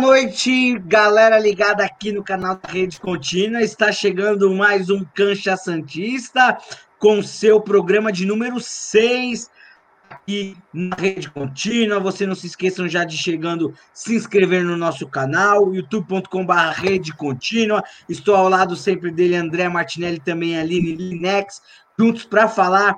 Noite, galera ligada aqui no canal da Rede Contínua. Está chegando mais um Cancha Santista com seu programa de número 6 aqui na Rede Contínua. Você não se esqueçam já de chegando, se inscrever no nosso canal, youtube.com.br Rede Contínua. Estou ao lado sempre dele, André Martinelli, também Aline Linex, juntos para falar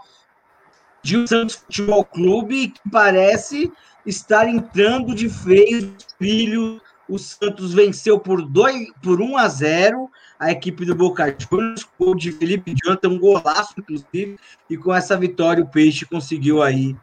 de um Santos Futebol Clube que parece estar entrando de vez filho. O Santos venceu por, dois, por 1 a 0 a equipe do Boca Juniors, gol de Felipe Jonathan, um golaço, inclusive, e com essa vitória o Peixe conseguiu aí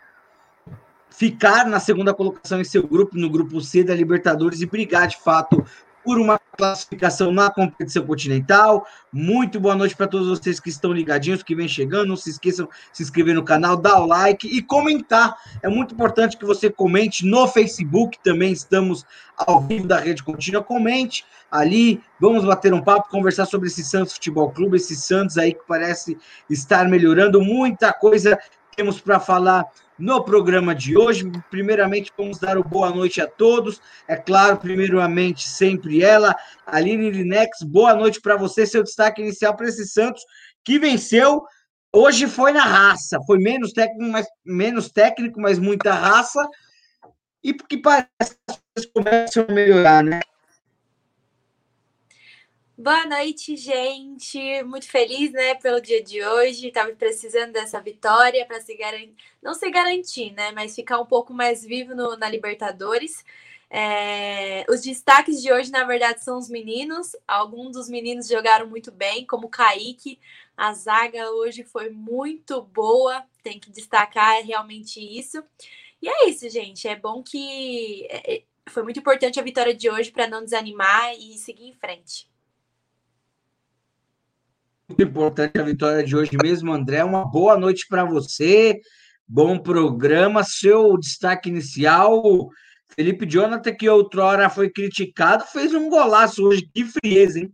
ficar na segunda colocação em seu grupo, no grupo C da Libertadores, e brigar de fato por uma classificação na competição continental. Muito boa noite para todos vocês que estão ligadinhos, que vem chegando. Não se esqueçam de se inscrever no canal, dar o like e comentar. É muito importante que você comente no Facebook, também estamos ao vivo da Rede Contínua. Comente ali, vamos bater um papo, conversar sobre esse Santos Futebol Clube, esse Santos aí que parece estar melhorando. Muita coisa temos para falar no programa de hoje. Primeiramente, vamos dar o boa noite a todos. É claro, primeiramente, sempre ela, Aline Linex. Boa noite para você, seu destaque inicial para esse Santos que venceu. Hoje foi na raça, foi menos técnico, mas, menos técnico, mas muita raça. E porque parece que as coisas começam a melhorar, né? Boa noite, gente. Muito feliz, né, pelo dia de hoje. Tava precisando dessa vitória para se garantir, não se garantir, né, mas ficar um pouco mais vivo no, na Libertadores. É... Os destaques de hoje, na verdade, são os meninos. Alguns dos meninos jogaram muito bem, como o Kaique. A zaga hoje foi muito boa. Tem que destacar realmente isso. E é isso, gente. É bom que é, é, foi muito importante a vitória de hoje para não desanimar e seguir em frente muito importante a vitória de hoje mesmo, André. Uma boa noite para você, bom programa. Seu destaque inicial, Felipe Jonathan, que outrora foi criticado, fez um golaço hoje. Que frieza, hein?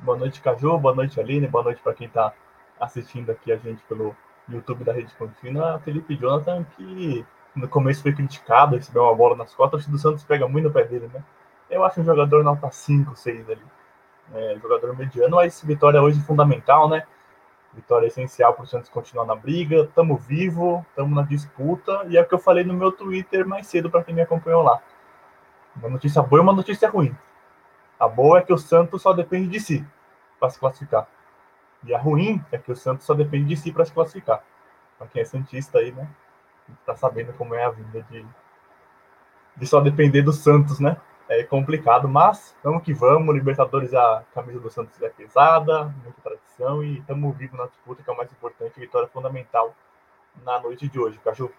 Boa noite, Caju. Boa noite, Aline. Boa noite para quem está assistindo aqui a gente pelo YouTube da Rede Contínua. Felipe Jonathan, que no começo foi criticado, recebeu uma bola nas costas. O do Santos pega muito no pé dele, né? Eu acho um jogador nota 5, 6 ali é, jogador mediano, mas vitória hoje fundamental, né? Vitória essencial para o Santos continuar na briga. Estamos vivo, estamos na disputa, e é o que eu falei no meu Twitter mais cedo para quem me acompanhou lá. Uma notícia boa e uma notícia ruim. A boa é que o Santos só depende de si para se classificar. E a ruim é que o Santos só depende de si para se classificar. Para quem é Santista aí, né? Tá sabendo como é a vida de, de só depender do Santos, né? É complicado, mas vamos que vamos. Libertadores, a camisa do Santos é pesada, muita tradição e estamos vivos na disputa, que é o mais importante, vitória fundamental na noite de hoje, Caju.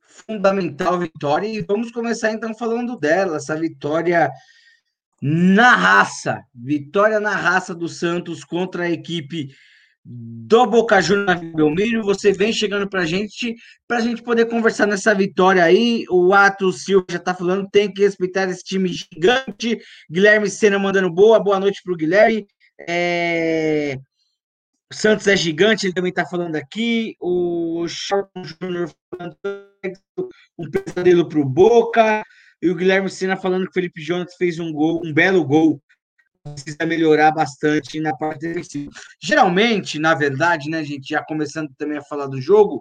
Fundamental vitória, e vamos começar então falando dela, essa vitória na raça, vitória na raça do Santos contra a equipe do Boca Juniors Belmiro. Você vem chegando para a gente, para a gente poder conversar nessa vitória aí. O Ato Silva já está falando, tem que respeitar esse time gigante. Guilherme Sena mandando boa, boa noite para o Guilherme. É... Santos é gigante, ele também está falando aqui. O Charlton Júnior falando um pesadelo para o Boca. E o Guilherme Sena falando que o Felipe Jonas fez um gol, um belo gol precisa melhorar bastante na parte defensiva. Geralmente, na verdade, né, gente, já começando também a falar do jogo,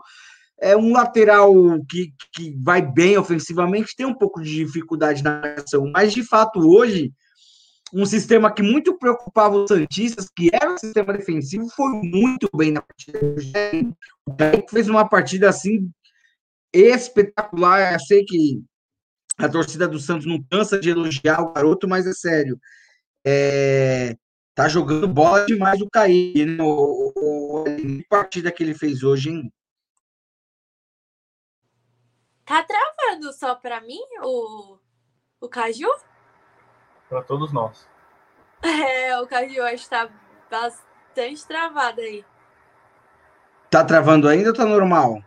é um lateral que, que vai bem ofensivamente, tem um pouco de dificuldade na ação, mas de fato hoje, um sistema que muito preocupava os Santistas, que era o sistema defensivo, foi muito bem na partida. O Kaique fez uma partida assim espetacular. Eu sei que a torcida do Santos não cansa de elogiar o garoto, mas é sério é, tá jogando bola demais o Kaique, né? O, o, o, partida que ele fez hoje, hein? Tá travando só para mim o, o Caju? Para todos nós. É, o Caju acho que tá bastante travado aí. Tá travando ainda ou tá normal?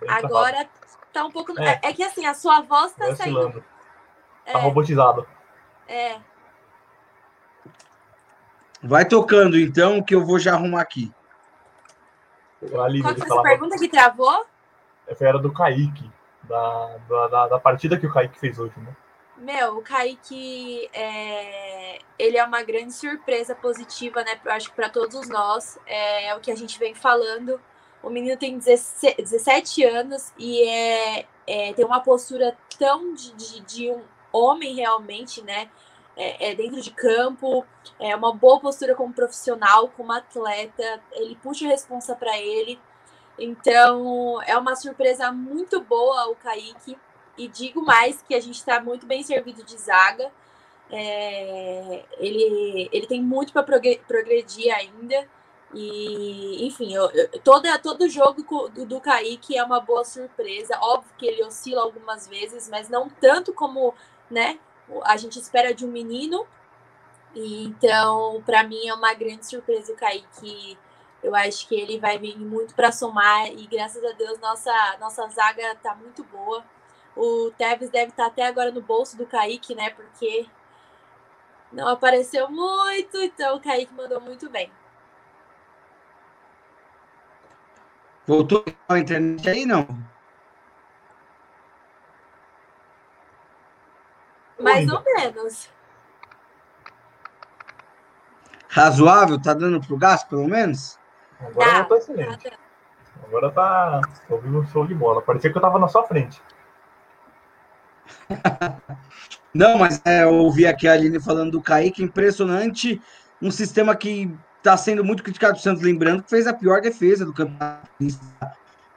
Tá Agora tá um pouco. É, é que assim, a sua voz tá saindo. Tá é... robotizado. É. Vai tocando, então, que eu vou já arrumar aqui. Qual foi a pergunta que travou? Foi era do Kaique. da, da, da partida que o Kaique fez hoje, né? Meu, o Kaique é, ele é uma grande surpresa positiva, né? Eu acho que para todos nós é, é, o que a gente vem falando. O menino tem 17 anos e é, é tem uma postura tão de, de, de um homem realmente, né? É, é, dentro de campo, é uma boa postura como profissional, como atleta. Ele puxa a responsa para ele. Então, é uma surpresa muito boa o Kaique. E digo mais que a gente está muito bem servido de zaga. É, ele, ele tem muito para progredir ainda. E, enfim, eu, eu, todo jogo do, do Kaique é uma boa surpresa. Óbvio que ele oscila algumas vezes, mas não tanto como né, a gente espera de um menino. Então, para mim, é uma grande surpresa o Kaique eu acho que ele vai vir muito para somar e graças a Deus nossa nossa zaga tá muito boa. O Tevez deve estar tá até agora no bolso do Kaique, né? Porque não apareceu muito, então o Kaique mandou muito bem. Voltou a internet aí, não? Mais ou menos. Razoável? Tá dando pro gás, pelo menos? Agora tá, tá excelente. Tá Agora tá ouvindo um show de bola. Parecia que eu tava na sua frente. Não, mas é, eu ouvi aqui a Aline falando do Kaique, impressionante. Um sistema que está sendo muito criticado do Santos, lembrando que fez a pior defesa do campeonato.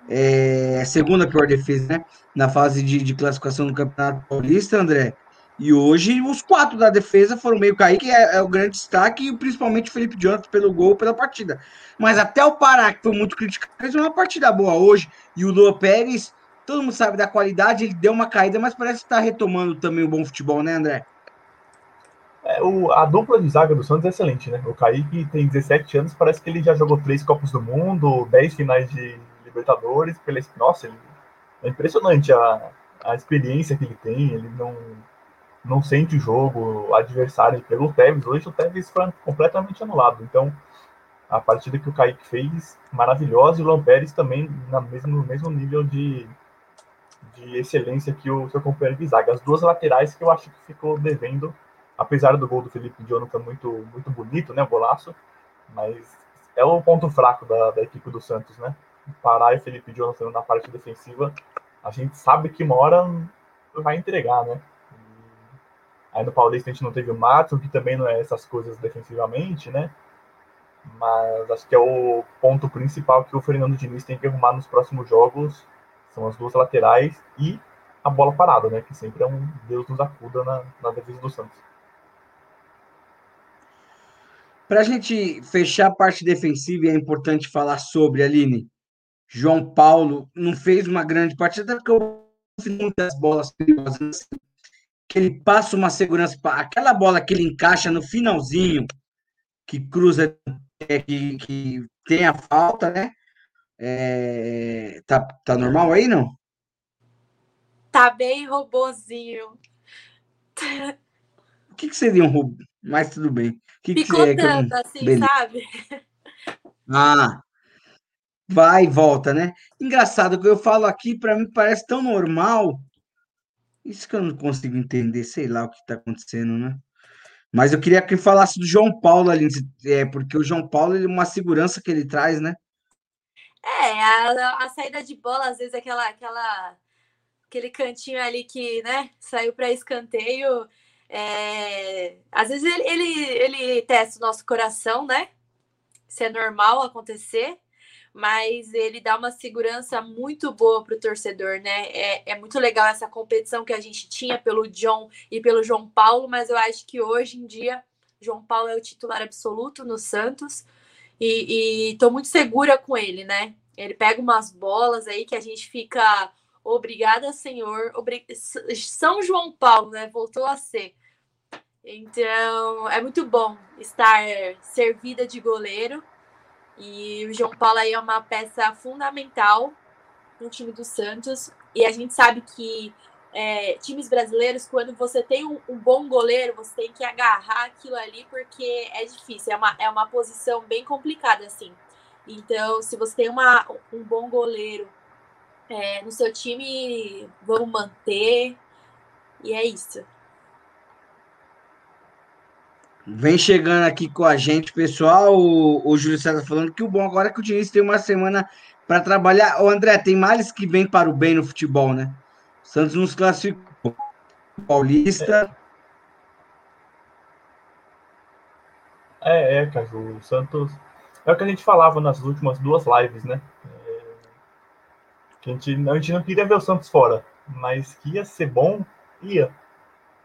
É, segunda pior defesa, né? Na fase de, de classificação do Campeonato Paulista, André. E hoje os quatro da defesa foram meio cair, que é, é, o grande destaque, e principalmente Felipe Jonathan pelo gol, pela partida. Mas até o Pará, que foi muito criticado, fez uma partida boa hoje. E o Lua Pérez, todo mundo sabe da qualidade, ele deu uma caída, mas parece que está retomando também o bom futebol, né, André? É, o, a dupla de zaga do Santos é excelente, né? O Kaique tem 17 anos, parece que ele já jogou três Copas do Mundo, 10 finais de Libertadores. Pela, nossa, ele, é impressionante a, a experiência que ele tem. Ele não não sente o jogo, adversário pelo Tevez. Hoje o Tevez foi completamente anulado. Então, a partida que o Kaique fez, maravilhosa, e o Lampérez também na mesmo, no mesmo nível de, de excelência que o seu companheiro de zaga. As duas laterais que eu acho que ficou devendo, apesar do gol do Felipe Jonathan muito, muito bonito, né, golaço, mas é o ponto fraco da, da equipe do Santos, né? Parar e Felipe Jonathan na parte defensiva, a gente sabe que uma hora vai entregar, né? Aí no Paulista a gente não teve o Matos, que também não é essas coisas defensivamente, né? Mas acho que é o ponto principal que o Fernando Diniz tem que arrumar nos próximos jogos. São as duas laterais e a bola parada, né? Que sempre é um Deus nos acuda na, na defesa do Santos. Para a gente fechar a parte defensiva, é importante falar sobre, Aline. João Paulo não fez uma grande partida, porque eu muitas bolas perigosas que ele passa uma segurança para aquela bola que ele encaixa no finalzinho, que cruza, é, que, que tem a falta, né? É, tá, tá normal aí, não? Tá bem robozinho. O que, que seria um robô? Mas tudo bem. O que Picotando, que é, que assim, Beleza. sabe? Ah, vai e volta, né? Engraçado que eu falo aqui, para mim parece tão normal isso que eu não consigo entender, sei lá o que está acontecendo, né? Mas eu queria que falasse do João Paulo ali, é, porque o João Paulo ele uma segurança que ele traz, né? É, a, a saída de bola, às vezes, aquela, aquela, aquele cantinho ali que, né, saiu para escanteio. É, às vezes ele, ele, ele testa o nosso coração, né? Isso é normal acontecer mas ele dá uma segurança muito boa para o torcedor, né? É, é muito legal essa competição que a gente tinha pelo John e pelo João Paulo, mas eu acho que hoje em dia João Paulo é o titular absoluto no Santos e estou muito segura com ele, né? Ele pega umas bolas aí que a gente fica obrigada, senhor. São João Paulo, né? Voltou a ser. Então, é muito bom estar servida de goleiro e o João Paulo aí é uma peça fundamental no time do Santos. E a gente sabe que é, times brasileiros, quando você tem um, um, bom goleiro, você tem que agarrar aquilo ali, porque é difícil, é uma, é uma posição bem complicada, assim. Então, se você tem uma, um bom goleiro é, no seu time, vamos manter. E é isso. Vem chegando aqui com a gente, pessoal. O, o Júlio César falando que o bom agora é que o Diniz tem uma semana para trabalhar. O André, tem males que vem para o bem no futebol, né? O Santos nos classificou. Paulista. É, é, Caju. O Santos. É o que a gente falava nas últimas duas lives, né? É... Que a, gente, a gente não queria ver o Santos fora, mas que ia ser bom, ia.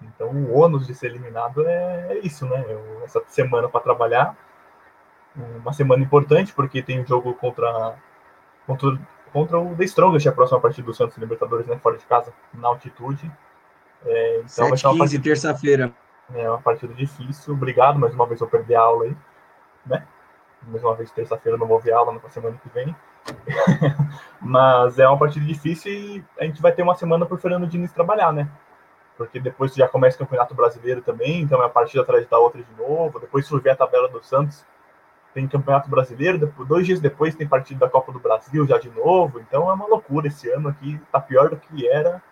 Então, o ônus de ser eliminado é, é isso, né? Eu, essa semana para trabalhar, uma semana importante, porque tem um jogo contra, contra, contra o The Strongest, a próxima partida do Santos Libertadores, né? Fora de casa, na altitude. É, então, 7, vai ser uma partida, terça-feira. É uma partida difícil. Obrigado, mais uma vez eu perdi a aula aí, né? Mais uma vez, terça-feira não vou ver aula na semana que vem. Mas é uma partida difícil e a gente vai ter uma semana por Fernando Diniz trabalhar, né? Porque depois já começa o Campeonato Brasileiro também, então é a partida atrás da outra de novo. Depois surge a tabela do Santos, tem Campeonato Brasileiro, depois, dois dias depois tem partida da Copa do Brasil já de novo. Então é uma loucura esse ano aqui, tá pior do que era.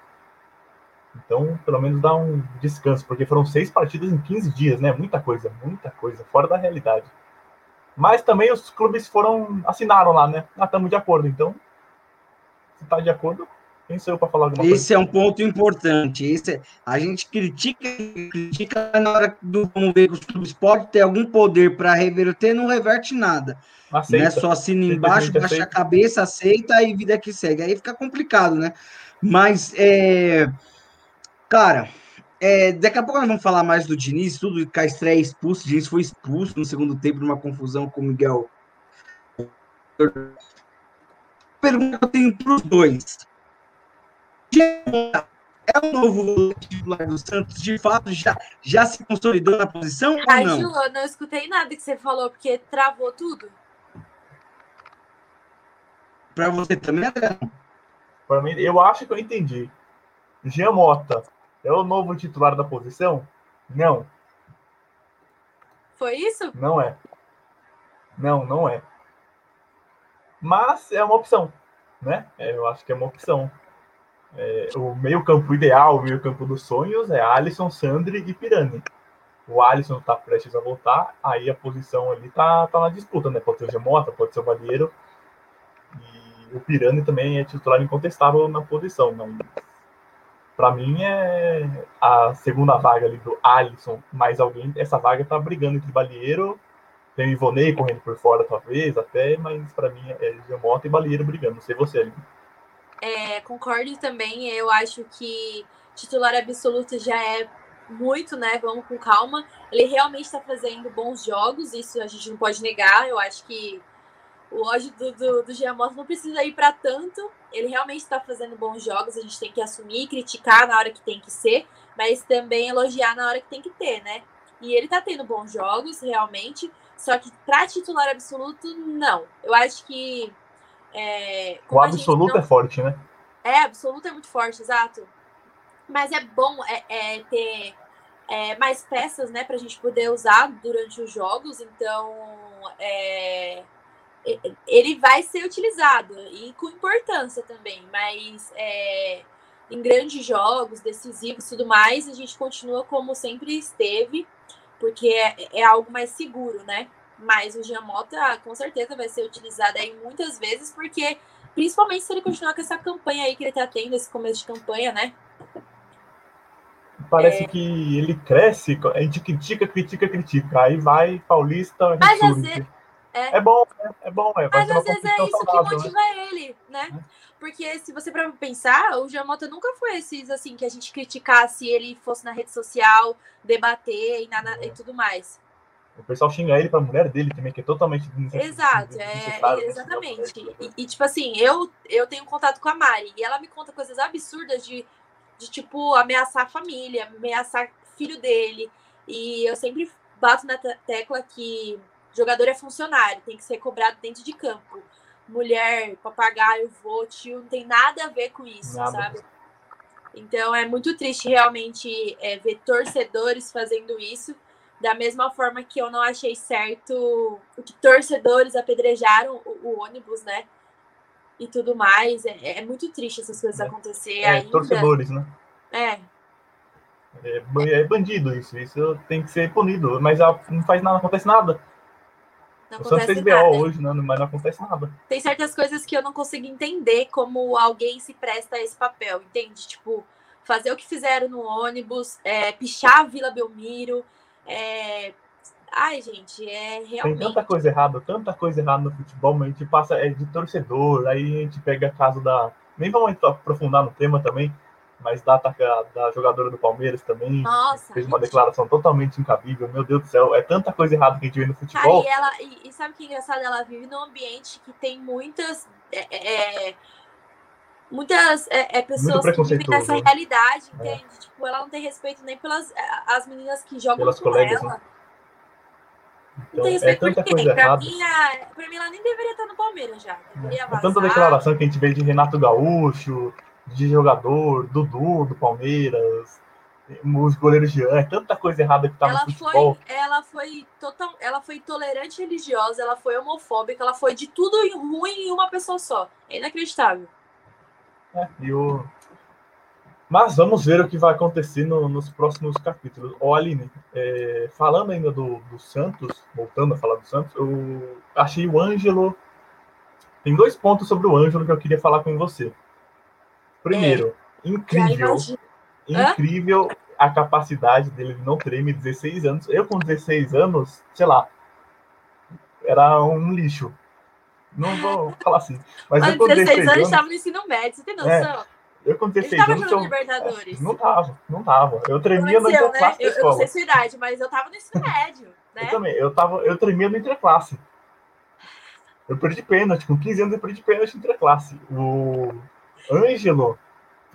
Então, pelo menos dá um descanso, porque foram seis partidas em 15 dias, né? Muita coisa, muita coisa, fora da realidade. Mas também os clubes foram, assinaram lá, né? Ah, estamos de acordo. Então, se está de acordo, quem sou eu para falar alguma Esse coisa? é um ponto importante. Esse é, a gente critica, critica na hora do vamos ver que os clubes podem ter algum poder para reverter, não reverte nada. Aceita. Não é só assina embaixo, baixa aceita. a cabeça, aceita e vida que segue. Aí fica complicado, né? Mas, é, cara, é, daqui a pouco nós vamos falar mais do Diniz, tudo que a estreia expulso. O Diniz foi expulso no segundo tempo numa confusão com o Miguel. Pergunta que eu tenho para os dois é o novo titular do Santos, de fato, já, já se consolidou na posição Ai, ou não? Ju, eu não escutei nada que você falou, porque travou tudo. Para você também, André? Para mim, eu acho que eu entendi. Jean Mota é o novo titular da posição? Não. Foi isso? Não é. Não, não é. Mas é uma opção, né? É, eu acho que é uma opção. É, o meio-campo ideal, o meio-campo dos sonhos é Alisson, Sandri e Pirani. O Alisson está prestes a voltar, aí a posição ali tá, tá na disputa, né? Pode ser o Gemota, pode ser o Valheiro. E o Pirani também é titular incontestável na posição. Mas para mim é a segunda vaga ali do Alisson mais alguém. Essa vaga tá brigando entre Balieiro, tem o Ivonei correndo por fora, talvez, até, mas para mim é Gemota e Balieiro brigando. Não sei você ali. É, concordo também. Eu acho que titular absoluto já é muito, né? Vamos com calma. Ele realmente está fazendo bons jogos, isso a gente não pode negar. Eu acho que o ódio do, do, do Giamotto não precisa ir para tanto. Ele realmente está fazendo bons jogos, a gente tem que assumir, criticar na hora que tem que ser, mas também elogiar na hora que tem que ter, né? E ele tá tendo bons jogos, realmente. Só que para titular absoluto, não. Eu acho que é, o absoluto não... é forte, né? É, absoluto é muito forte, exato. Mas é bom é, é ter é, mais peças, né, para a gente poder usar durante os jogos. Então, é, ele vai ser utilizado e com importância também. Mas é, em grandes jogos, decisivos, tudo mais, a gente continua como sempre esteve, porque é, é algo mais seguro, né? Mas o Giamota com certeza vai ser utilizado aí muitas vezes, porque principalmente se ele continuar com essa campanha aí que ele tá tendo, esse começo de campanha, né? Parece é... que ele cresce, a gente critica, critica, critica. Aí vai Paulista. Mas às vezes. É. é bom, é, é bom. É, Mas às vezes é isso saudável, que motiva né? ele, né? É. Porque se você para pensar, o Giamota nunca foi esses assim que a gente criticasse ele fosse na rede social, debater e, nada, e tudo mais. O pessoal xinga ele pra mulher dele também, que é totalmente Exato, é, exatamente. E, e, tipo assim, eu, eu tenho contato com a Mari e ela me conta coisas absurdas de, de tipo, ameaçar a família, ameaçar filho dele. E eu sempre bato na tecla que jogador é funcionário, tem que ser cobrado dentro de campo. Mulher, papagaio, vô, tio, não tem nada a ver com isso, nada. sabe? Então é muito triste realmente é, ver torcedores fazendo isso. Da mesma forma que eu não achei certo o que torcedores apedrejaram o, o ônibus, né? e tudo mais. É, é muito triste essas coisas É. acontecer É, ainda. torcedores, né? É, É, é bandido isso, isso tem que ser punido, mas não faz nada, não acontece nada. não o Santos acontece fez nada. BO hoje, né, mas não acontece nada. Tem certas coisas que eu não consigo entender como alguém se presta a esse papel, entende? Tipo, fazer o que fizeram no ônibus, é, pichar a Vila Belmiro. É, Ai, gente, é Tem realmente. tanta coisa errada, tanta coisa errada no futebol, mas a gente passa é de torcedor, aí a gente pega caso da. Nem vamos aprofundar no tema também, mas da, da jogadora do Palmeiras também. Nossa, Fez uma gente. declaração totalmente incabível, meu Deus do céu, é tanta coisa errada que a gente vê no Cara, futebol. e, ela, e, e sabe o que é engraçado? Ela vive num ambiente que tem muitas. é, é, muitas é, é, pessoas que vivem nessa preconceituoso. realidade, É. entende? Tipo, ela não tem respeito nem pelas as meninas que jogam Pelas com colegas, ela. né? Não Então, tem é respeito por tanta coisa Pra errada. mim, a- pra mim, ela nem deveria estar no Palmeiras já. Deveria É tanta declaração que a gente vê de Renato Gaúcho, de jogador, Dudu do Palmeiras, os goleiros Jean, é tanta coisa errada que tá ela no futebol. foi, ela foi total, ela foi intolerante religiosa, ela foi homofóbica, ela foi de tudo ruim em uma pessoa só. É inacreditável. E o... Mas vamos ver o que vai acontecer no- nos próximos capítulos. Ô, Aline, é, falando ainda do, do Santos, voltando a falar do Santos, eu achei o Ângelo. Tem dois pontos sobre o Ângelo que eu queria falar com você. Primeiro, Já incrível. imagino. Hã? incrível a capacidade dele de não tremer 16 anos. Eu com 16 anos, sei lá, era um lixo. Não vou falar assim. Mas Olha, eu com 16 16 anos anos, estava no ensino médio, você tem noção? eu com Ele 16 tava anos, jogando eu, Libertadores. não tava, não tava. Eu tremia no né? interclasse da Eu, eu não sei sua idade, mas eu tava no ensino médio, né? Eu também, eu, tava, eu tremia no interclasse. Eu perdi pênalti, com 15 anos eu perdi pênalti no interclasse. O Ângelo,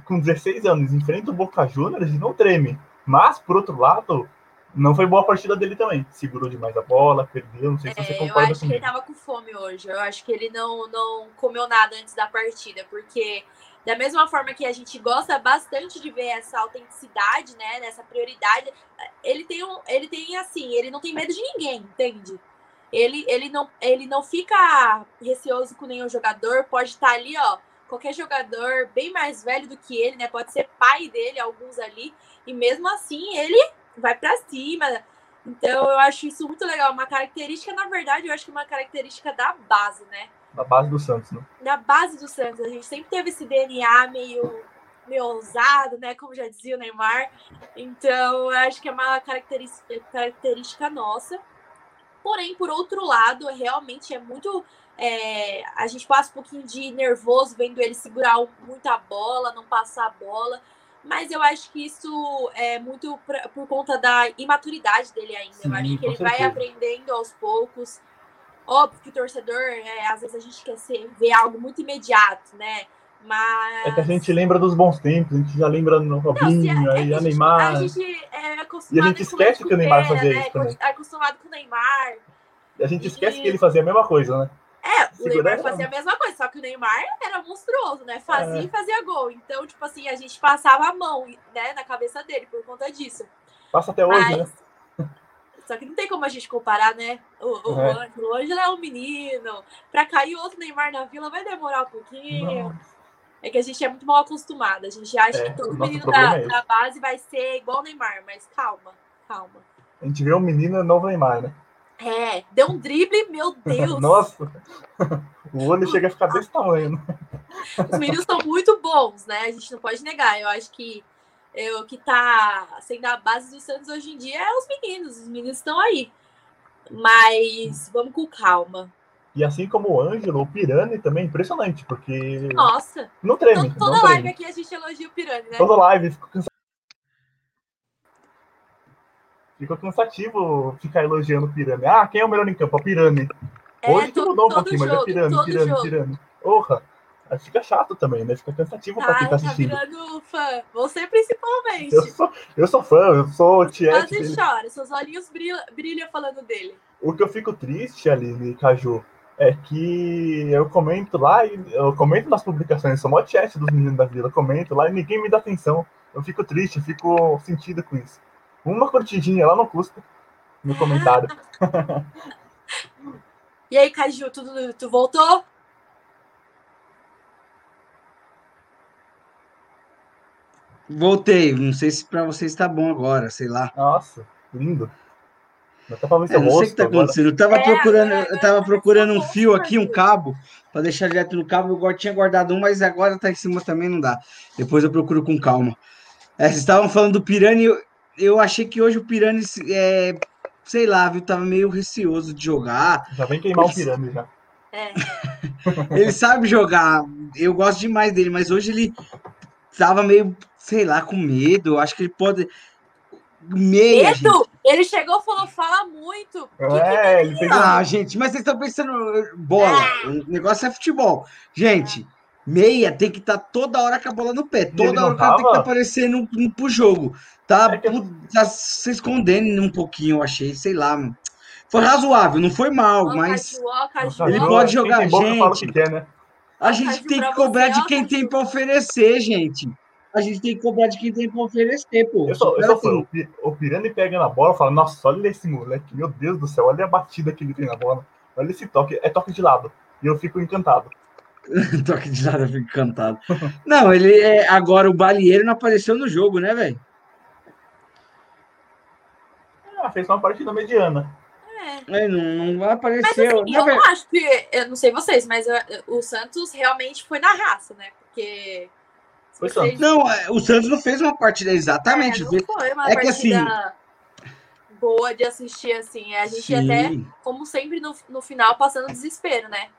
com 16 anos, enfrenta o Boca Juniors e não treme. Mas, por outro lado, não foi boa a partida dele também. Segurou demais a bola, perdeu, não sei se você É, eu concorda acho que ele comigo. tava com fome hoje. Eu acho que ele não, não comeu nada antes da partida, porque da mesma forma que a gente gosta bastante de ver essa autenticidade, né, nessa prioridade, ele tem um, ele tem assim, ele não tem medo de ninguém, entende? Ele, ele, não, ele não fica receoso com nenhum jogador, pode estar ali, ó, qualquer jogador bem mais velho do que ele, né? Pode ser pai dele, alguns ali, e mesmo assim ele vai pra cima. Então eu acho isso muito legal. Uma característica, na verdade, eu acho que é uma característica da base, né? Na base do Santos, né? Da base do Santos. A gente sempre teve esse DNA meio, meio ousado, né? Como já dizia o Neymar. Então eu acho que é uma característica, característica nossa. Porém, por outro lado, realmente é muito. é, a gente passa um pouquinho de nervoso vendo ele segurar muita bola, não passar a bola. Mas eu acho que isso é muito pra- por conta da imaturidade dele ainda. eu Sim, acho que ele vai certeza. aprendendo aos poucos. Óbvio que o torcedor, é, às vezes a gente quer ser, ver algo muito imediato, né? Mas. É que a gente lembra dos bons tempos, a gente já lembra no Robinho, é- é aí que a Neymar. A gente é acostumado E a gente esquece que o Neymar fazia né? isso também. É acostumado com o Neymar. A gente esquece E- que ele fazia a mesma coisa, né? O Neymar fazia a mesma coisa, só que o Neymar era monstruoso, né? Fazia É. e fazia gol. Então, tipo assim, a gente passava a mão, né, na cabeça dele por conta disso. Passa até hoje, Mas. né? Só que não tem como a gente comparar, né? O, o, É. o Ângelo. É um menino. Pra cair outro Neymar na vila vai demorar um pouquinho. Não. É que a gente é muito mal acostumado. A gente acha É, que todo menino da, é da base vai ser igual o Neymar, mas calma, calma. A gente vê um menino novo Neymar, né? É, deu um drible, meu Deus. Nossa! O olho chega a ficar desse tamanho, né? Os meninos são muito bons, né? A gente não pode negar. Eu acho que o que tá sendo a base do Santos hoje em dia é os meninos. Os meninos estão aí. Mas vamos com calma. E assim como o Ângelo, o Pirani também é impressionante, porque Nossa, não treme, to- toda não live treme. aqui a gente elogia o Pirani, né? Toda live fica cansativo. Fica cansativo ficar elogiando o Pirani. Ah, quem é o melhor em campo? O Pirani. É, Hoje que to- mudou um todo pouquinho, mas jogo, é Pirani, todo Pirani, jogo. Pirani. Porra! Aí fica chato também, né? Fica cansativo pra quem Ai, tá tá assistindo. virando fã. Você principalmente. Eu sou, eu sou fã, eu sou tiete Quase dele. chora. Seus olhinhos brilham, brilham falando dele. O que eu fico triste, Aline Caju, é que eu comento lá, eu comento nas publicações, sou mó chat dos meninos da vila, comento lá e ninguém me dá atenção. Eu fico triste, eu fico sentido com isso uma curtidinha lá no custa no comentário. e aí, Caju, tu, tu voltou? Voltei, não sei se para vocês está bom agora, sei lá. Nossa, lindo. É, não sei o que está acontecendo. Eu tava é, procurando, eu tava tá procurando um fio aqui, um cabo, para deixar direto no cabo. Eu tinha guardado um, mas agora está em cima também, não dá. Depois eu procuro com calma. É, vocês estavam falando do Piranha eu, achei que hoje o Pirani, é, sei lá, viu, tava meio receoso de jogar. Já vem queimar o Ele- pirâmide já. É. Ele sabe jogar, eu gosto demais dele, mas hoje ele tava meio, sei lá, com medo. Acho que ele pode. Meia, gente. Medo! Ele chegou e falou: fala muito. Que que É, ele fez Ah, gente, mas vocês estão pensando bola. O negócio é futebol. Gente, meia tem que estar toda hora com a bola no pé. Toda hora o cara tem que estar aparecendo um, um pro jogo. Tá, É que- tá se escondendo um pouquinho, eu achei, sei lá. mano. Foi razoável, não foi mal, mas Caju, Ele pode jogar, o gente. que quer, né? a gente tem que cobrar você, de quem tem pra oferecer, gente. A gente tem que cobrar de quem tem pra oferecer, pô. Eu só, eu só fui, assim, o Pirani pega na bola e fala, nossa, olha esse moleque, meu Deus do céu, olha a batida que ele tem na bola. Olha esse toque, é toque de lado. E eu fico encantado. Toque de nada, eu fico encantado. Não, ele é. Agora o Balieiro não apareceu no jogo, né, velho? Ah, fez uma partida mediana. É. É, não, não Mas apareceu. assim, Na eu não acho que. Eu não sei vocês, mas eu- o Santos realmente foi na raça, né? Porque. Foi vocês- Não, é, o Santos não fez uma partida exatamente. É, não foi uma É que assim- partida boa de assistir, assim. A gente até, Sim. como sempre, no, no final, passando desespero, né?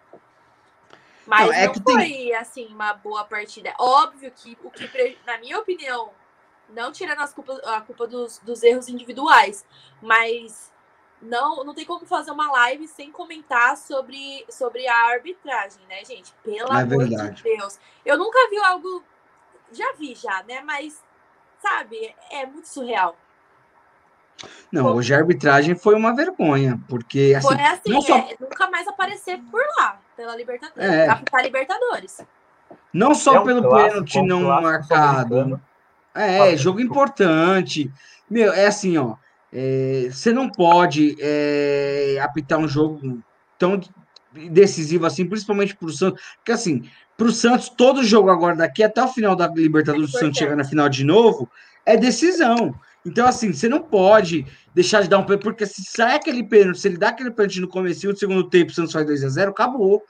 Mas Não, não, é que foi, tem- assim, uma boa partida. Óbvio que o que, na minha opinião, não tirando as culpa, a culpa dos, dos erros individuais, mas não, não tem como fazer uma live sem comentar sobre, sobre a arbitragem, né, gente? Pelo É amor verdade. de Deus. Eu nunca vi algo. Já vi, já, né? Mas, sabe, é muito surreal. Não, hoje a arbitragem foi uma vergonha, porque assim, Foi assim, não só- é, nunca mais aparecer por lá, pela Libertadores. É. Capital Libertadores. não só É um pelo clássico, pênalti é não clássico marcado. É, jogo importante. Meu, é assim, ó. é, você não pode é, apitar um jogo tão decisivo assim, principalmente pro Santos. Porque assim, pro Santos, todo jogo agora daqui até o final da Libertadores, É o Santos chegar na final de novo, é decisão. Então, assim, você não pode deixar de dar um pênalti, porque se sai aquele pênalti, se ele dá aquele pênalti no começo do segundo tempo, o Santos faz 2 a 0 acabou.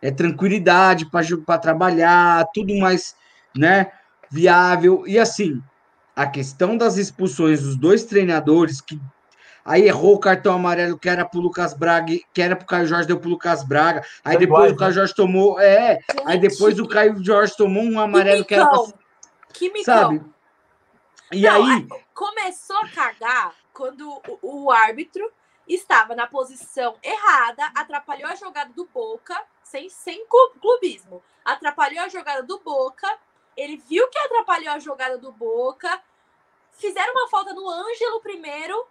É tranquilidade para trabalhar, tudo mais, né, viável. E assim, a questão das expulsões dos dois treinadores, que aí errou o cartão amarelo que era pro Lucas Braga, que era pro Caio Jorge, deu pro Lucas Braga. Aí depois o Caio né? Jorge tomou, é, aí depois o Caio Jorge tomou um amarelo que era pra, Quimicão. Quimicão. sabe? E Não, aí, Começou a cagar quando o, o árbitro estava na posição errada, atrapalhou a jogada do Boca, sem, sem clu- clubismo. Atrapalhou a jogada do Boca, ele viu que atrapalhou a jogada do Boca, fizeram uma falta no Ângelo primeiro,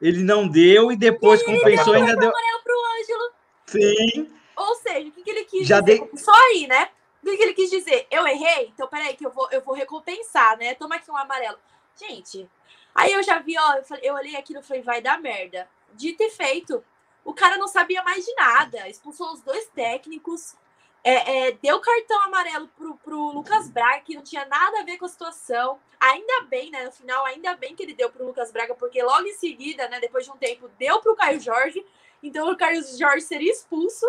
ele não deu e depois compensou ainda deu. amarelo pro Ângelo. Sim. Ou seja, o que, que ele quis Já dizer? dei- Só aí, né? O que, ele quis dizer? Eu errei? Então, peraí, que eu vou, eu vou recompensar, né? Toma aqui um amarelo. Gente, aí eu já vi, ó, eu, falei, eu olhei aquilo e falei, vai dar merda. Dito e feito. O cara não sabia mais de nada. Expulsou os dois técnicos. é, é, deu cartão amarelo pro, pro Lucas Braga, que não tinha nada a ver com a situação. Ainda bem, né? No final, ainda bem que ele deu pro Lucas Braga, porque logo em seguida, né, depois de um tempo, deu pro Caio Jorge. Então o Caio Jorge seria expulso.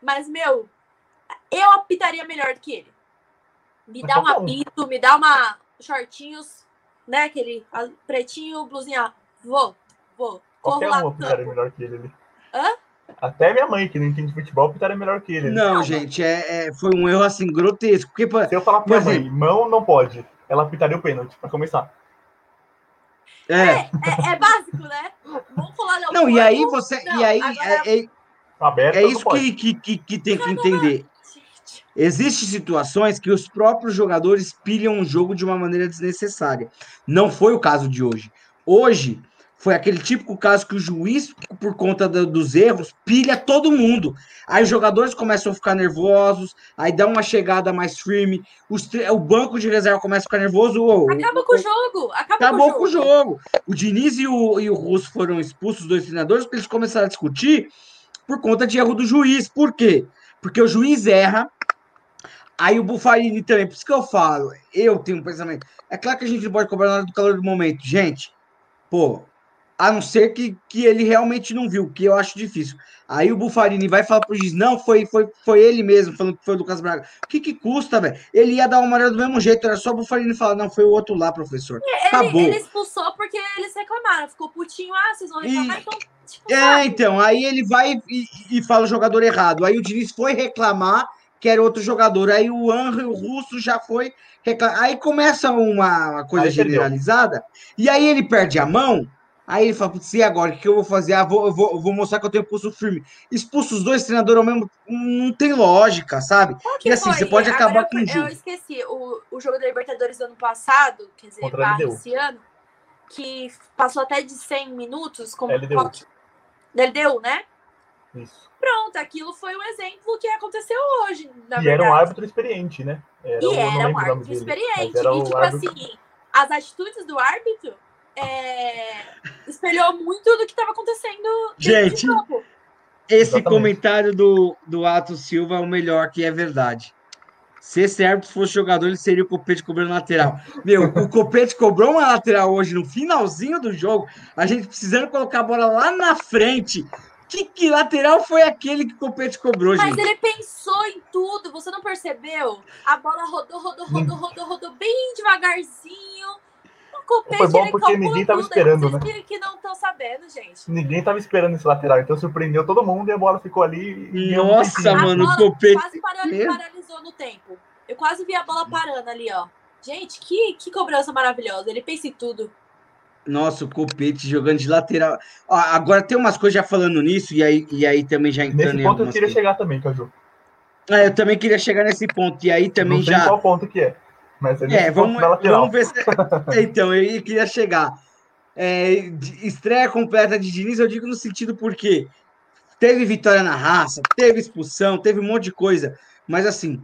Mas, meu, eu apitaria melhor do que ele. Me Mas dá um qualquer um. apito, me dá uma shortinhos, né? Aquele pretinho, blusinha. Vou, vou. Qualquer lá um campo. melhor que ele ali. Hã? Até minha mãe, que não entende futebol, optaria melhor que ele. Não, Não, gente, é, é- foi um erro assim grotesco. Porque, Se eu falar pra minha mãe, mão não pode, ela apitaria o pênalti, pra começar. é, É, é básico, né? Vamos falar não. Não, e aí você. não, e aí é, é, Aberta, é isso que, que, que, que tem que entender. Existem situações que os próprios jogadores pilham o jogo de uma maneira desnecessária. Não foi o caso de hoje. Hoje foi aquele típico caso que o juiz, por conta do- dos erros, pilha todo mundo. Aí os jogadores começam a ficar nervosos, aí dá uma chegada mais firme, os o banco de reserva começa a ficar nervoso. Acaba com o jogo. Acaba Acabou com com o jogo. O Diniz e o, e o Russo foram expulsos, os dois treinadores, porque eles começaram a discutir por conta de erro do juiz. Por quê? Porque o juiz erra, Aí o Bufarini também, por isso que eu falo, eu tenho um pensamento. É claro que a gente não pode cobrar nada do calor do momento. Gente, pô, a não ser que, que ele realmente não viu, que eu acho difícil. Aí o Bufarini vai falar pro juiz, não, foi, foi, foi ele mesmo, falando que foi o Lucas Braga. O que que custa, velho? Ele ia dar uma amarelo do mesmo jeito, era só o Bufarini falar, não, foi o outro lá, professor. Ele, Acabou. ele expulsou porque eles reclamaram, ficou putinho, ah, vocês vão reclamar, E- então, tipo, É, sabe? então, aí ele vai e, e fala o jogador errado. Aí o Diniz foi reclamar que era outro jogador. Aí o Anjo, o Russo, já foi reclamar. Aí começa uma, uma coisa Aí perdeu. generalizada. E aí ele perde a mão. Aí ele fala, putz, e agora? O que eu vou fazer? Ah, vou, eu vou, eu vou mostrar que eu tenho pulso firme. Expulso os dois treinadores ao mesmo Não tem lógica, sabe? E assim, foi? você pode Agora acabar eu- com o Eu jogo. esqueci, o, o jogo da Libertadores do ano passado, quer dizer, barra esse ano, que passou até de 100 minutos, como LDU. qual que- da LDU, né? Isso. Pronto, aquilo foi um exemplo que aconteceu hoje, na e verdade. era um árbitro experiente, né? Era, E não era um árbitro dele, experiente. E, o tipo árbitro- assim, as atitudes do árbitro é, espelhou muito do que estava acontecendo Gente. Esse Exatamente. comentário do, do Atos Silva é o melhor, que é verdade. Se esse árbitro fosse jogador, ele seria o Copete cobrando lateral. Meu, o Copete cobrou uma lateral hoje no finalzinho do jogo, a gente precisando colocar a bola lá na frente. Que, que lateral foi aquele que o Copete cobrou, Mas gente? ele pensou em tudo, você não percebeu? A bola rodou, rodou, rodou, rodou, rodou bem devagarzinho. O Copete, Foi bom ele porque ninguém tava tudo, esperando, vocês né? que- não estão sabendo, gente. Ninguém tava esperando esse lateral, então surpreendeu todo mundo e a bola ficou ali. Nossa, mano, o Copete. quase paralisou no tempo. Eu quase vi a bola parando ali, ó. Gente, que, que cobrança maravilhosa. Ele pensa em tudo. Nossa, o Copete jogando de lateral. Agora tem umas coisas já falando nisso, e aí, e aí também já entrando Nesse ponto eu queria coisas. chegar também, Caju. Ah, eu também queria chegar nesse ponto, e aí também não sei já. qual ponto que é. Mas é, É, vamos, vamos ver se. Então, eu queria chegar. É, estreia completa de Diniz, eu digo no sentido porque teve vitória na raça, teve expulsão, teve um monte de coisa. Mas, assim,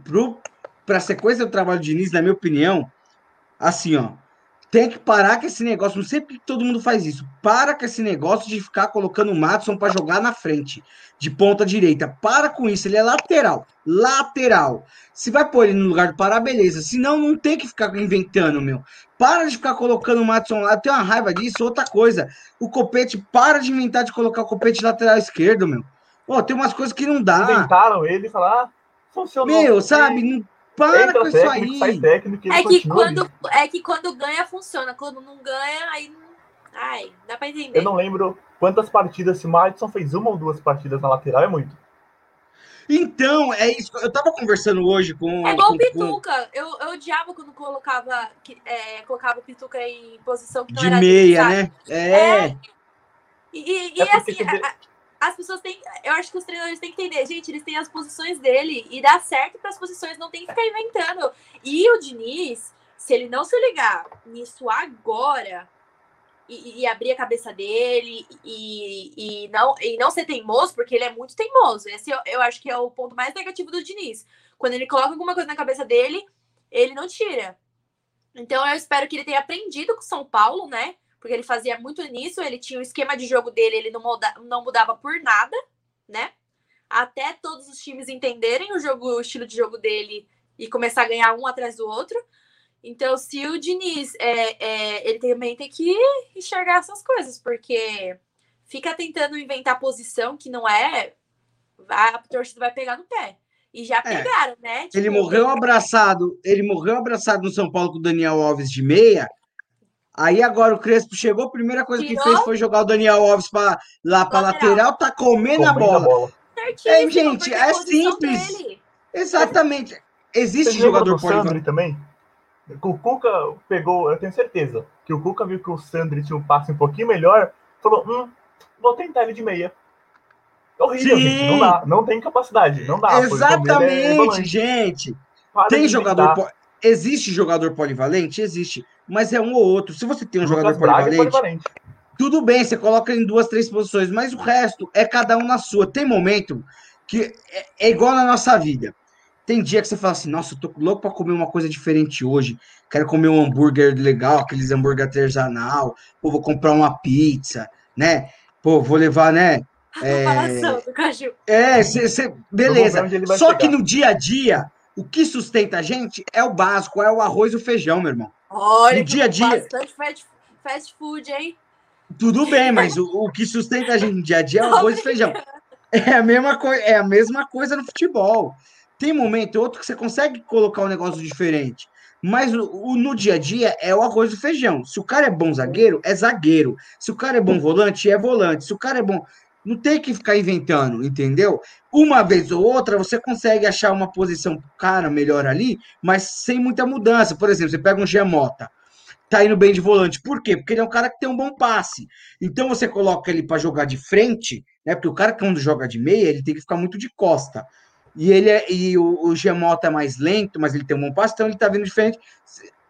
para a sequência do trabalho de Diniz, na minha opinião, assim, ó, tem que parar com esse negócio. Não sei porque todo mundo faz isso. Para com esse negócio de ficar colocando o Matson para jogar na frente, de ponta direita. Para com isso, ele é lateral. Lateral. Se vai pôr ele no lugar do Pará, beleza. Senão, não tem que ficar inventando, meu. Para de ficar colocando o Matson lá. Eu tenho uma raiva disso. Outra coisa, o Copete, para de inventar de colocar o Copete lateral esquerdo, meu. Pô, tem umas coisas que não dá. Inventaram ele e falaram, ah, funcionou. Meu, sabe? Não, para com isso aí. técnico É que, ali. quando, é que quando ganha, funciona. Quando não ganha, aí. não- Ai, dá pra entender. Eu não lembro quantas partidas, se o Madison fez uma ou duas partidas na lateral, é muito. Então, é isso. Eu tava conversando hoje com. É igual com- o Pituca. Eu, eu odiava quando colocava, que- é, colocava o Pituca em posição que com- não de era meia, né? É. E, e- e, É assim, a- as pessoas têm. Eu acho que os treinadores têm que entender, gente, eles têm as posições dele e dá certo para as posições, não tem que ficar inventando. E o Diniz, se ele não se ligar nisso agora e, e abrir a cabeça dele e, e, não, e não ser teimoso, porque ele é muito teimoso. Esse eu, eu acho que é o ponto mais negativo do Diniz. Quando ele coloca alguma coisa na cabeça dele, ele não tira. Então eu espero que ele tenha aprendido com São Paulo, né? Porque ele fazia muito nisso, ele tinha o esquema de jogo dele, ele não, muda, não mudava por nada, né? Até todos os times entenderem o jogo, o estilo de jogo dele e começar a ganhar um atrás do outro. Então, se o Diniz, é, é, ele também tem que enxergar essas coisas, porque fica tentando inventar posição que não é, a torcida vai pegar no pé. E já pegaram, né? Ele Tipo, morreu abraçado. Ele morreu abraçado no São Paulo com o Daniel Alves de meia. Aí agora o Crespo chegou, a primeira coisa que Tirou. fez foi jogar o Daniel Alves pra, lá para Lateral. lateral, tá comendo a bola. certíssimo, É, gente, é a simples. dele. Exatamente. Existe lembram jogador do Sandri polivalente. também? O Cuca pegou, eu tenho certeza, que o Cuca viu que o Sandri tinha um passe um pouquinho melhor, falou, hum, vou tentar ele de meia. Horrível, Sim. gente, não dá, não tem capacidade, não dá. a é Exatamente, volante. gente. Para Tem jogador. po- Existe jogador polivalente? Existe. Mas é um ou outro. Se você tem um jogador Braga é polivalente, polivalente. tudo bem, você coloca em duas, três posições, mas o resto é cada um na sua. Tem momento que é, é igual na nossa vida. Tem dia que você fala assim, nossa, eu tô louco pra comer uma coisa diferente hoje. Quero comer um hambúrguer legal, aqueles hambúrguer artesanal. Pô, vou comprar uma pizza, né? Pô, vou levar, né? A É. comparação do Caju. É, cê, cê- beleza. Só chegar. que no dia a dia, O que sustenta a gente é o básico, é o arroz e o feijão, meu irmão. Olha, no dia a dia. Bastante fast, fast food, hein? Tudo bem, mas o, o que sustenta a gente no dia a dia é o arroz e feijão. É a mesma coisa, é a mesma coisa no futebol. Tem momento outro que você consegue colocar um negócio diferente. Mas o, o, no dia a dia é o arroz e feijão. Se o cara é bom zagueiro, é zagueiro. Se o cara é bom volante, é volante. Se o cara é bom. Não tem que ficar inventando, entendeu? Uma vez ou outra você consegue achar uma posição cara melhor ali, mas sem muita mudança. Por exemplo, você pega um Gemota, tá indo bem de volante. Por quê? Porque ele é um cara que tem um bom passe. Então você coloca ele para jogar de frente, né? Porque o cara que quando joga de meia, ele tem que ficar muito de costa. E ele é, e o, o Gemota é mais lento, mas ele tem um bom passe, então ele tá vindo de frente.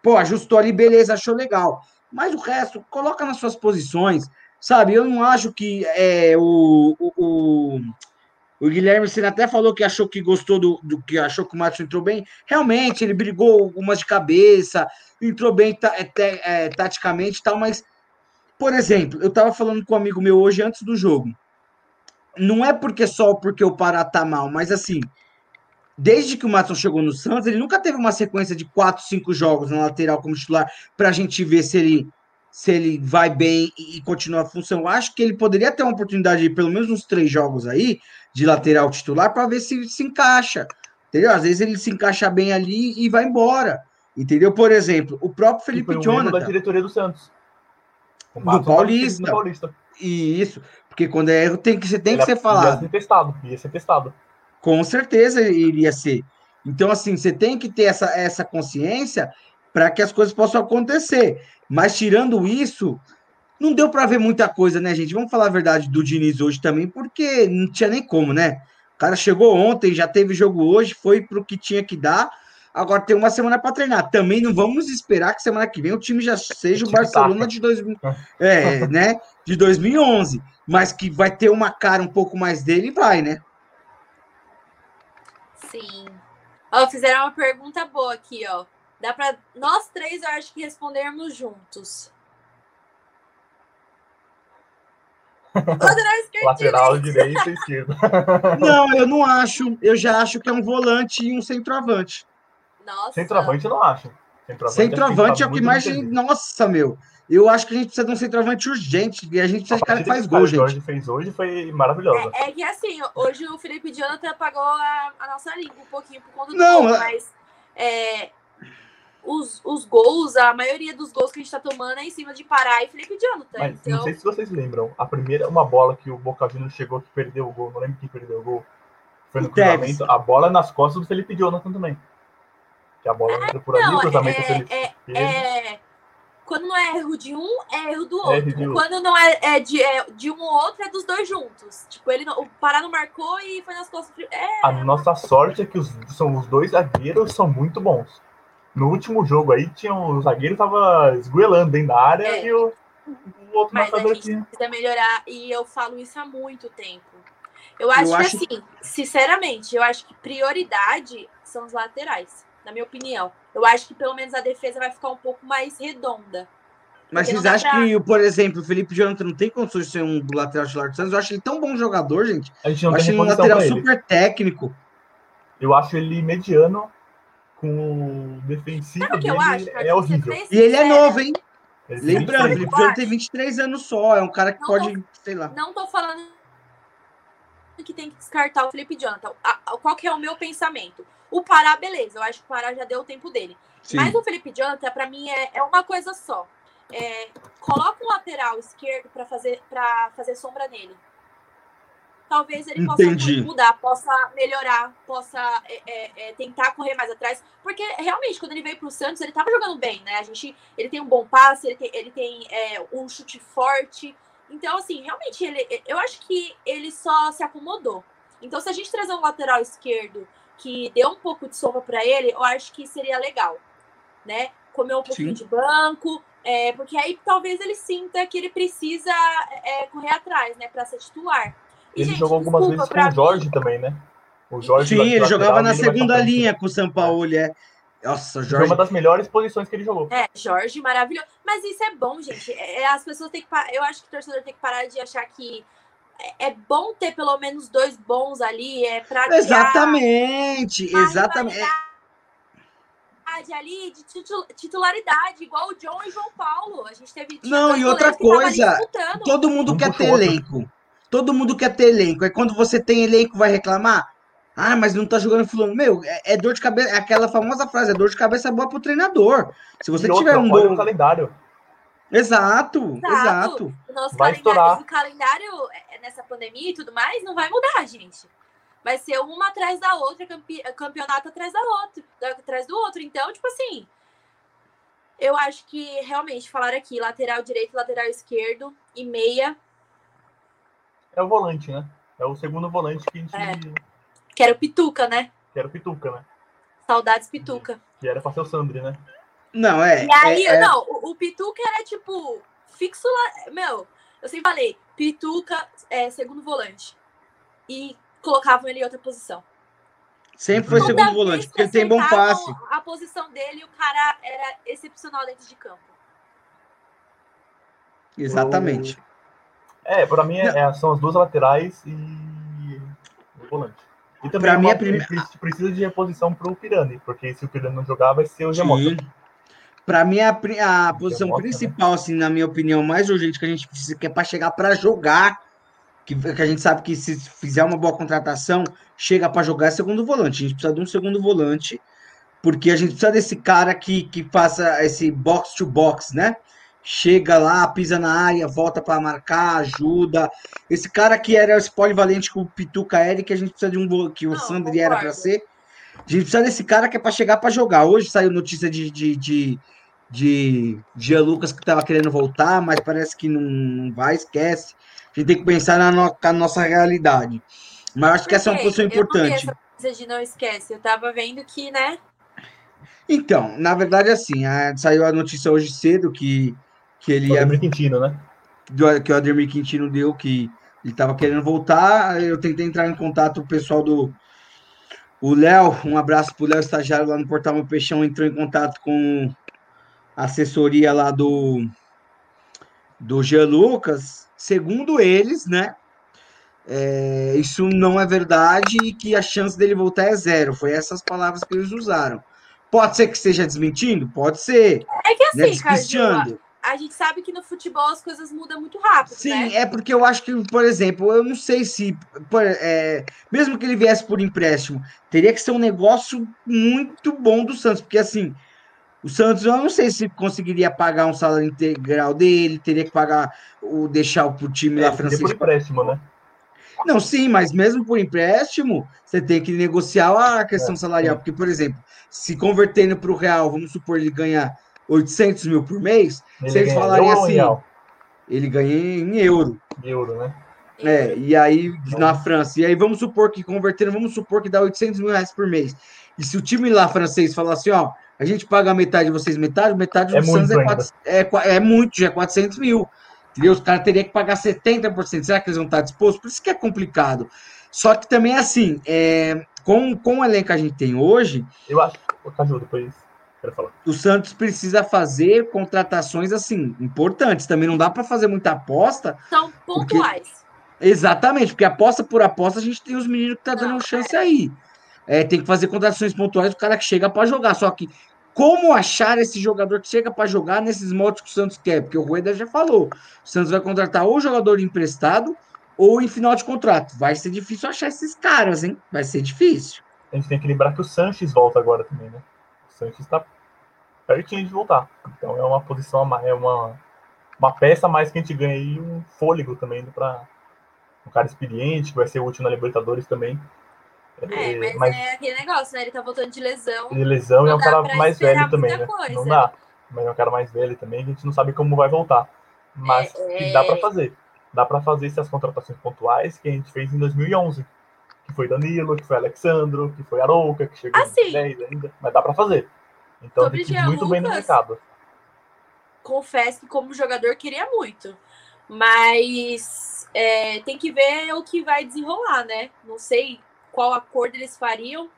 Pô, ajustou ali, beleza, achou legal. Mas o resto, coloca nas suas posições, sabe? Eu não acho que é, o, o, o, o Guilherme Senna até falou que achou que gostou do, do que achou que o Matos entrou bem. Realmente, ele brigou algumas de cabeça, entrou bem é, é, taticamente e tal, mas, por exemplo, eu tava falando com um amigo meu hoje antes do jogo não é porque só porque o Pará tá mal, mas assim, desde que o Matson chegou no Santos, ele nunca teve uma sequência de quatro, cinco jogos na lateral como titular para a gente ver se ele se ele vai bem e continua a função. Eu acho que ele poderia ter uma oportunidade de pelo menos uns três jogos aí de lateral titular para ver se se encaixa. Entendeu? Às vezes ele se encaixa bem ali e vai embora. Entendeu? Por exemplo, o próprio Felipe um Jonathan. da diretoria do Santos. do Paulista. Paulista. Isso. Porque quando é erro, tem que, você tem Ele que ser falado. Ia ser testado, ia ser testado. Com certeza iria ser. Então, assim, você tem que ter essa, essa consciência para que as coisas possam acontecer. Mas tirando isso, não deu para ver muita coisa, né, gente? Vamos falar a verdade do Diniz hoje também, porque não tinha nem como, né? O cara chegou ontem, já teve jogo hoje, foi para o que tinha que dar. Agora tem uma semana para treinar. Também não vamos esperar que semana que vem o time já seja o, Barcelona de 2000, é, né? De 2011 mas que vai ter uma cara um pouco mais dele, vai, né? Sim. Ó, fizeram uma pergunta boa aqui, ó. Dá para nós três, eu acho que respondermos juntos. Lateral, direita e esquerda. Não, eu não acho. Eu já acho que é um volante e um centroavante. Nossa. Centroavante eu não acho. Centroavante, centroavante é o que mais. Nossa, meu. Eu acho que a gente precisa de um centroavante urgente. E a gente precisa de cara que faz gol, gente. O Jorge fez hoje foi maravilhoso. É, é, que assim, hoje o Felipe Jonathan apagou a, a nossa língua um pouquinho por conta do Não, gol, mas é, os, os gols, a maioria dos gols que a gente tá tomando é em cima de Pará e Felipe Jonathan. Mas, então... Não sei se vocês lembram, a primeira, uma bola que o Boca Juniors chegou que perdeu o gol, não lembro quem perdeu o gol. Foi no cruzamento, a bola é nas costas do Felipe Jonathan também. Que a bola entra por ali, o cruzamento é, do Felipe. É, é, quando não é erro de um, é erro do outro. É quando não é, é, de, é de um ou outro, é dos dois juntos. Tipo, ele o Pará não marcou e foi nas costas. É... A nossa sorte é que os, são, os dois zagueiros são muito bons. No último jogo aí, tinha um, o zagueiro tava esguelando dentro da área é. e o, o outro Mas a gente tinha. precisa melhorar, e eu falo isso há muito tempo. Eu acho eu que, acho... assim, sinceramente, eu acho que prioridade são os laterais na minha opinião. Eu acho que pelo menos a defesa vai ficar um pouco mais redonda. Mas vocês acham pra... que, por exemplo, o Felipe Jonathan não tem condições de ser um lateral titular do Santos? Eu acho ele tão bom jogador, gente. A gente não eu acho ele um lateral super técnico. Eu acho ele mediano com defensivo Sabe dele, eu acho? é horrível. E ele é novo, hein? Lembrando, o Felipe Jonathan tem 23 anos só, é um cara que não pode, tô, sei lá. Não tô falando que tem que descartar o Felipe Jonathan. Qual que é o meu pensamento? O Pará, beleza, eu acho que o Pará já deu o tempo dele. Sim. Mas o Felipe Jonathan, para mim, é, é uma coisa só. É, coloca um lateral esquerdo para fazer, fazer sombra nele. Talvez ele possa Entendi. mudar, possa melhorar, possa é, é, é, tentar correr mais atrás. Porque realmente, quando ele veio para o Santos, ele estava jogando bem, né? A gente, ele tem um bom passe, ele tem, ele tem é, um chute forte. Então, assim, realmente, ele, eu acho que ele só se acomodou. Então, se a gente trazer um lateral esquerdo que deu um pouco de sombra para ele, eu acho que seria legal, né? Comer um pouquinho Sim. de banco, é, porque aí talvez ele sinta que ele precisa é, correr atrás, né, para ser titular. E, ele gente, jogou algumas vezes com o Jorge mim... também, né? O Jorge Sim, ele jogava na segunda linha com o São Paulo, é. Nossa, Jorge. Foi uma das melhores posições que ele jogou. É, Jorge, maravilhoso. Mas isso é bom, gente. É, é as pessoas têm que. Eu acho que o torcedor tem que parar de achar que é, é bom ter pelo menos dois bons ali, é pra Exatamente, exatamente. oportunidade ali de titularidade, igual o John e João Paulo. A gente teve. Não, e outra coisa, todo mundo quer ter elenco. Todo mundo quer ter elenco. É quando você tem elenco, vai reclamar? Ah, mas não tá jogando fulano. Meu, é, é dor de cabeça. É aquela famosa frase, é dor de cabeça boa pro treinador. Se você e tiver outra, um bom. calendário. Exato, exato. exato. O nosso vai calendário, o calendário é, nessa pandemia e tudo mais não vai mudar, gente. Vai ser uma atrás da outra, campeonato atrás da outra, atrás do outro. Então, tipo assim, eu acho que realmente falaram aqui lateral direito, lateral esquerdo e meia. É o volante, né? É o segundo volante que a gente. É. Que era o Pituca, né? Que era o Pituca, né? Saudades Pituca. Que era pra ser o Sandri, né? Não, é. E aí, é, é... não, o, o Pituca era tipo fixo lá. Meu, eu sempre falei, Pituca é segundo volante. E colocavam ele em outra posição. Sempre foi segundo volante, porque ele tem bom passe. A posição dele, o cara era excepcional dentro de campo. Exatamente. É, para mim é, são as duas laterais e o volante. E também pra mim, a primeira... precisa de reposição para o Pirani, porque se o Pirani não jogar, vai ser o Gemota. Para mim, a, a posição Gemota, né? principal, né? assim, na minha opinião, mais urgente que a gente precisa, que é para chegar para jogar, que, que, a gente sabe que se fizer uma boa contratação, chega para jogar é segundo volante. A gente precisa de um segundo volante, porque a gente precisa desse cara que, que faça esse box to box, né? Chega lá, pisa na área, volta para marcar, ajuda. Esse cara que era esse polivalente com o Pituca era, que a gente precisa de um que o Não, Sandri era para ser. A gente precisa desse cara que é para chegar para jogar. Hoje saiu notícia de, de, de de Gia Lucas que estava querendo voltar, mas parece que não, não vai, esquece. A gente tem que pensar na, no, na nossa realidade. Mas acho que essa é uma posição importante. Eu essa de não esquece. Eu tava vendo que, né? Então, na verdade, assim, a, saiu a notícia hoje cedo que, que ele. O Ademir Quintino, né? Do, que o Ademir Quintino deu, que ele tava querendo voltar. Eu tentei entrar em contato com o pessoal do. O Léo, um abraço pro Léo, estagiário lá no Portal Meu Peixão, entrou em contato com a assessoria lá do. Do Jean Lucas, segundo eles, né? É, isso não é verdade e que a chance dele voltar é zero. Foi essas palavras que eles usaram. Pode ser que esteja desmentindo? Pode ser. É que assim, né? A gente sabe que no futebol as coisas mudam muito rápido. Sim, né? é porque eu acho que, por exemplo, eu não sei se. Por, é, mesmo que ele viesse por empréstimo, teria que ser um negócio muito bom do Santos, porque assim o Santos, eu não sei se conseguiria pagar um salário integral dele, teria que pagar o deixar o time é, lá francês. Por empréstimo, né? Não, sim, mas mesmo por empréstimo, você tem que negociar a questão é, salarial. É. Porque, por exemplo, se convertendo para o real, vamos supor ele ganha 800 mil por mês, ele se eles falarem assim, ele ganha em euro. Euro, né? É, e aí na França, e aí vamos supor que convertendo, vamos supor que dá 800 mil reais por mês. E se o time lá francês falar assim, ó, a gente paga metade, vocês metade, metade é do Santos é, quatro, é, é, muito, já é 400 mil. Entendeu? Os caras teriam que pagar 70%. Será que eles vão estar dispostos? Por isso que é complicado. Só que também, assim, é, com, com o elenco que a gente tem hoje. Eu acho. Caju, depois. O Santos precisa fazer contratações assim importantes. Também não dá para fazer muita aposta. São pontuais. Porque, exatamente, porque aposta por aposta a gente tem os meninos que tá dando não, chance é. aí. É, tem que fazer contratações pontuais do cara que chega para jogar. Só que como achar esse jogador que chega para jogar nesses modos que o Santos quer? Porque o Rueda já falou. O Santos vai contratar ou jogador emprestado ou em final de contrato. Vai ser difícil achar esses caras, hein? Vai ser difícil. A gente tem que lembrar que o Sanches volta agora também, né? Sanches está pertinho de voltar. Então é uma posição, é uma, uma peça a mais que a gente ganha aí, um fôlego também para um cara experiente, que vai ser útil na Libertadores também. É, mas, mas, é aquele negócio, né? Ele tá voltando de lesão. De lesão e é um cara mais velho também, né? Coisa. Não dá. Mas é um cara mais velho também, a gente não sabe como vai voltar. Mas é, dá para é. fazer. Dá para fazer essas contratações pontuais que a gente fez em 2011. Que foi Danilo, que foi Alexandro, que foi Arouca, que chegou assim, em 2010 ainda. Mas dá para fazer. Então tem que ir muito Lucas, bem no mercado. Confesso que como jogador queria muito. Mas é, tem que ver o que vai desenrolar, né? Não sei qual acordo eles fariam.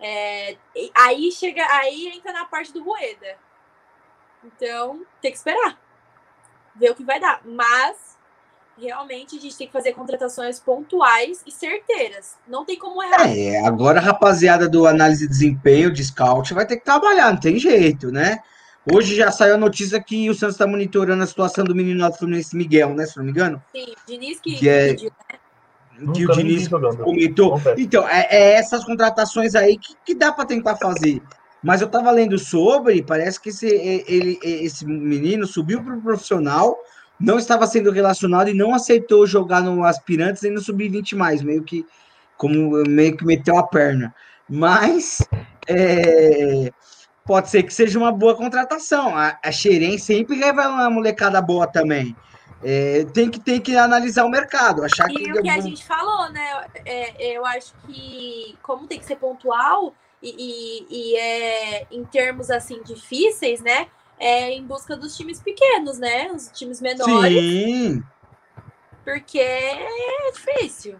É, aí chega, aí entra na parte do Rueda. Então, tem que esperar. Ver o que vai dar. Mas, realmente a gente tem que fazer contratações pontuais e certeiras. Não tem como errar. É, agora a rapaziada do análise de desempenho, de scout, vai ter que trabalhar, não tem jeito, né? Hoje já saiu a notícia que o Santos está monitorando a situação do menino do Fluminense Miguel, né? Se não me engano. Sim, o Diniz que, que, é, pediu, né? que o Diniz comentou. Então, é, é, essas contratações aí que, que dá para tentar fazer. Mas eu tava lendo sobre, parece que esse, ele, esse menino subiu para o profissional, não estava sendo relacionado e não aceitou jogar no aspirantes nem no sub-20 mais, meio que como meio que meteu a perna. Mas é, pode ser que seja uma boa contratação. A, a Xerém sempre revela uma molecada boa também. É, tem, que, tem que analisar o mercado. Achar e que o que a gente falou, né? É, eu acho que, como tem que ser pontual, e, e, e é, em termos assim difíceis, né? É em busca dos times pequenos, né? Os times menores. Sim. Porque é difícil.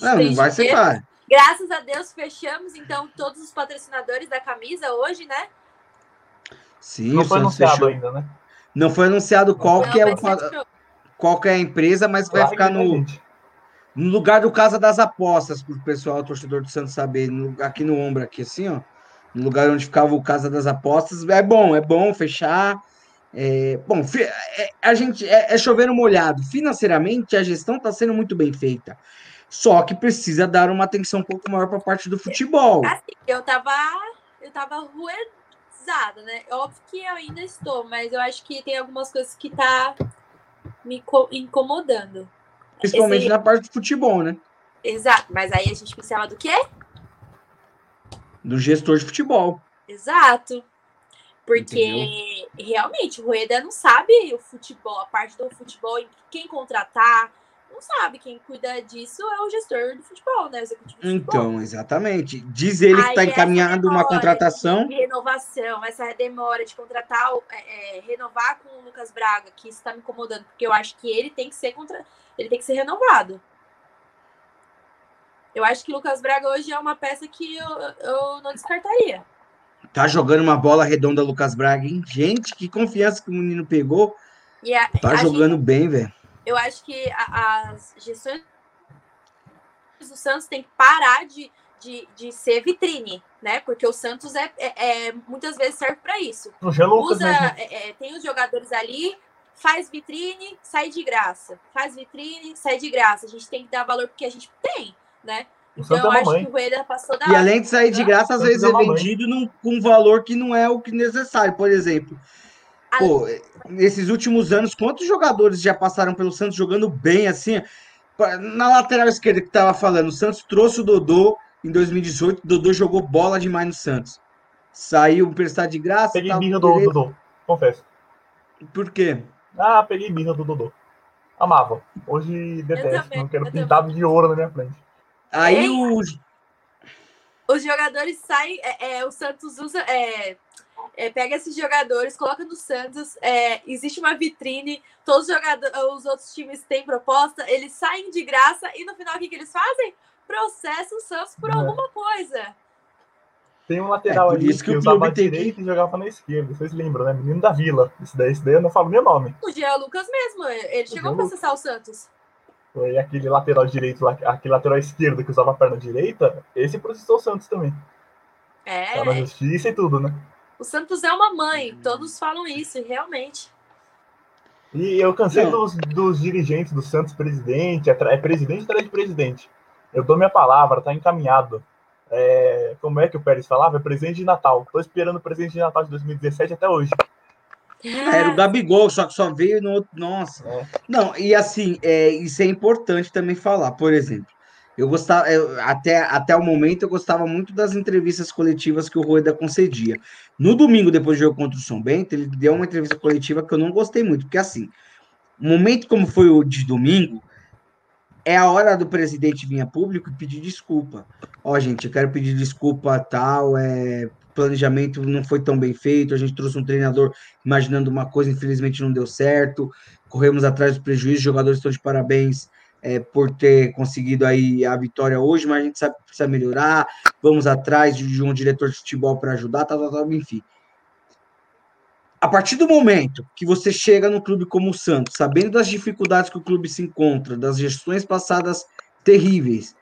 Não, não vai ser claro. Graças a Deus fechamos então todos os patrocinadores da camisa hoje, né? Sim, não foi anunciado fechou. ainda, né? Não foi anunciado qual não, que é o qual que é a empresa, mas vai ficar no no lugar do Casa das Apostas, para o pessoal, o torcedor do Santos saber, no, aqui no ombro, aqui assim, ó, no lugar onde ficava o Casa das Apostas, é bom, é bom fechar. É, bom, é, a gente é, é chover no molhado. Financeiramente, a gestão está sendo muito bem feita. Só que precisa dar uma atenção um pouco maior para a parte do futebol. Assim, eu tava, eu tava ruedizada, né? Óbvio que eu ainda estou, mas eu acho que tem algumas coisas que tá me incomodando. Principalmente Esse... na parte do futebol, né? Exato, mas aí a gente precisava do quê? Do gestor de futebol. Exato. Porque Entendeu? realmente o Rueda não sabe o futebol, a parte do futebol, quem contratar, não sabe. Quem cuida disso é o gestor do futebol, né? Executivo então, exatamente. Diz ele que está encaminhando uma contratação. De renovação, essa demora de contratar, é, é, renovar com o Lucas Braga, que isso está me incomodando, porque eu acho que ele tem que ser contra ele tem que ser renovado. Eu acho que Lucas Braga hoje é uma peça que eu, eu não descartaria. Tá jogando uma bola redonda, Lucas Braga, hein? Gente, que confiança que o menino pegou. A, tá jogando gente, bem, velho. Eu acho que a, as gestões do Santos tem que parar de, de, de ser vitrine, né? Porque o Santos é, é, é muitas vezes serve para isso. Usa, é, é, tem os jogadores ali faz vitrine, sai de graça. Faz vitrine, sai de graça. A gente tem que dar valor porque a gente tem, né? Então, eu acho que o Rueda passou da. E além de sair de graça, às vezes é vendido num, com um valor que não é o que necessário. Por exemplo, pô, nesses últimos anos, quantos jogadores já passaram pelo Santos jogando bem assim? Na lateral esquerda que tava falando, o Santos trouxe o Dodô em 2018, o Dodô jogou bola demais no Santos. Saiu emprestado de graça. Peguei birra do Dodô, confesso. Por quê? Ah, peguei birra do Dodô. Amava. Hoje detesto. Não quero pintado também. de ouro na minha frente. Aí os. Os jogadores saem. É, é, o Santos usa. É, é, pega esses jogadores, coloca no Santos. É, existe uma vitrine. Todos os, jogadores, os outros times têm proposta. Eles saem de graça e no final o que, que eles fazem? Processam o Santos por é. alguma coisa. Tem um lateral é, ali que, que usava direita e jogava na esquerda. Vocês lembram, né? Menino da Vila. Esse daí, esse daí eu não falo meu nome. O Jean Lucas mesmo. Ele o chegou a processar o Santos. Foi aquele lateral direito, aquele lateral esquerdo que usava a perna direita. Esse processou o Santos também. É. Tá na justiça e tudo, né? O Santos é uma mãe. Todos falam isso, realmente. E eu cansei dos, dos, dirigentes do Santos, presidente, é presidente atrás de presidente. Eu dou minha palavra, tá encaminhado. É, como é que o Pérez falava? É presente de Natal. Tô esperando o presente de Natal de 2017 até hoje. Era o Gabigol, só que só veio no outro. Nossa. É. Não, e assim, é, isso é importante também falar. Por exemplo, eu gostava, eu, até, até o momento, eu gostava muito das entrevistas coletivas que o Rueda concedia. No domingo, depois do jogo contra o São Bento, ele deu uma entrevista coletiva que eu não gostei muito, porque assim, um momento como foi o de domingo, é a hora do presidente vir a público e pedir desculpa. Ó, oh, gente, eu quero pedir desculpa tal, é, planejamento não foi tão bem feito, a gente trouxe um treinador imaginando uma coisa, infelizmente não deu certo, corremos atrás dos prejuízos, os jogadores estão de parabéns é, por ter conseguido aí a vitória hoje, mas a gente sabe que precisa melhorar, vamos atrás de, um diretor de futebol para ajudar, tal, tal, tal, enfim. a partir do momento que você chega no clube como o Santos, sabendo das dificuldades que o clube se encontra, das gestões passadas terríveis,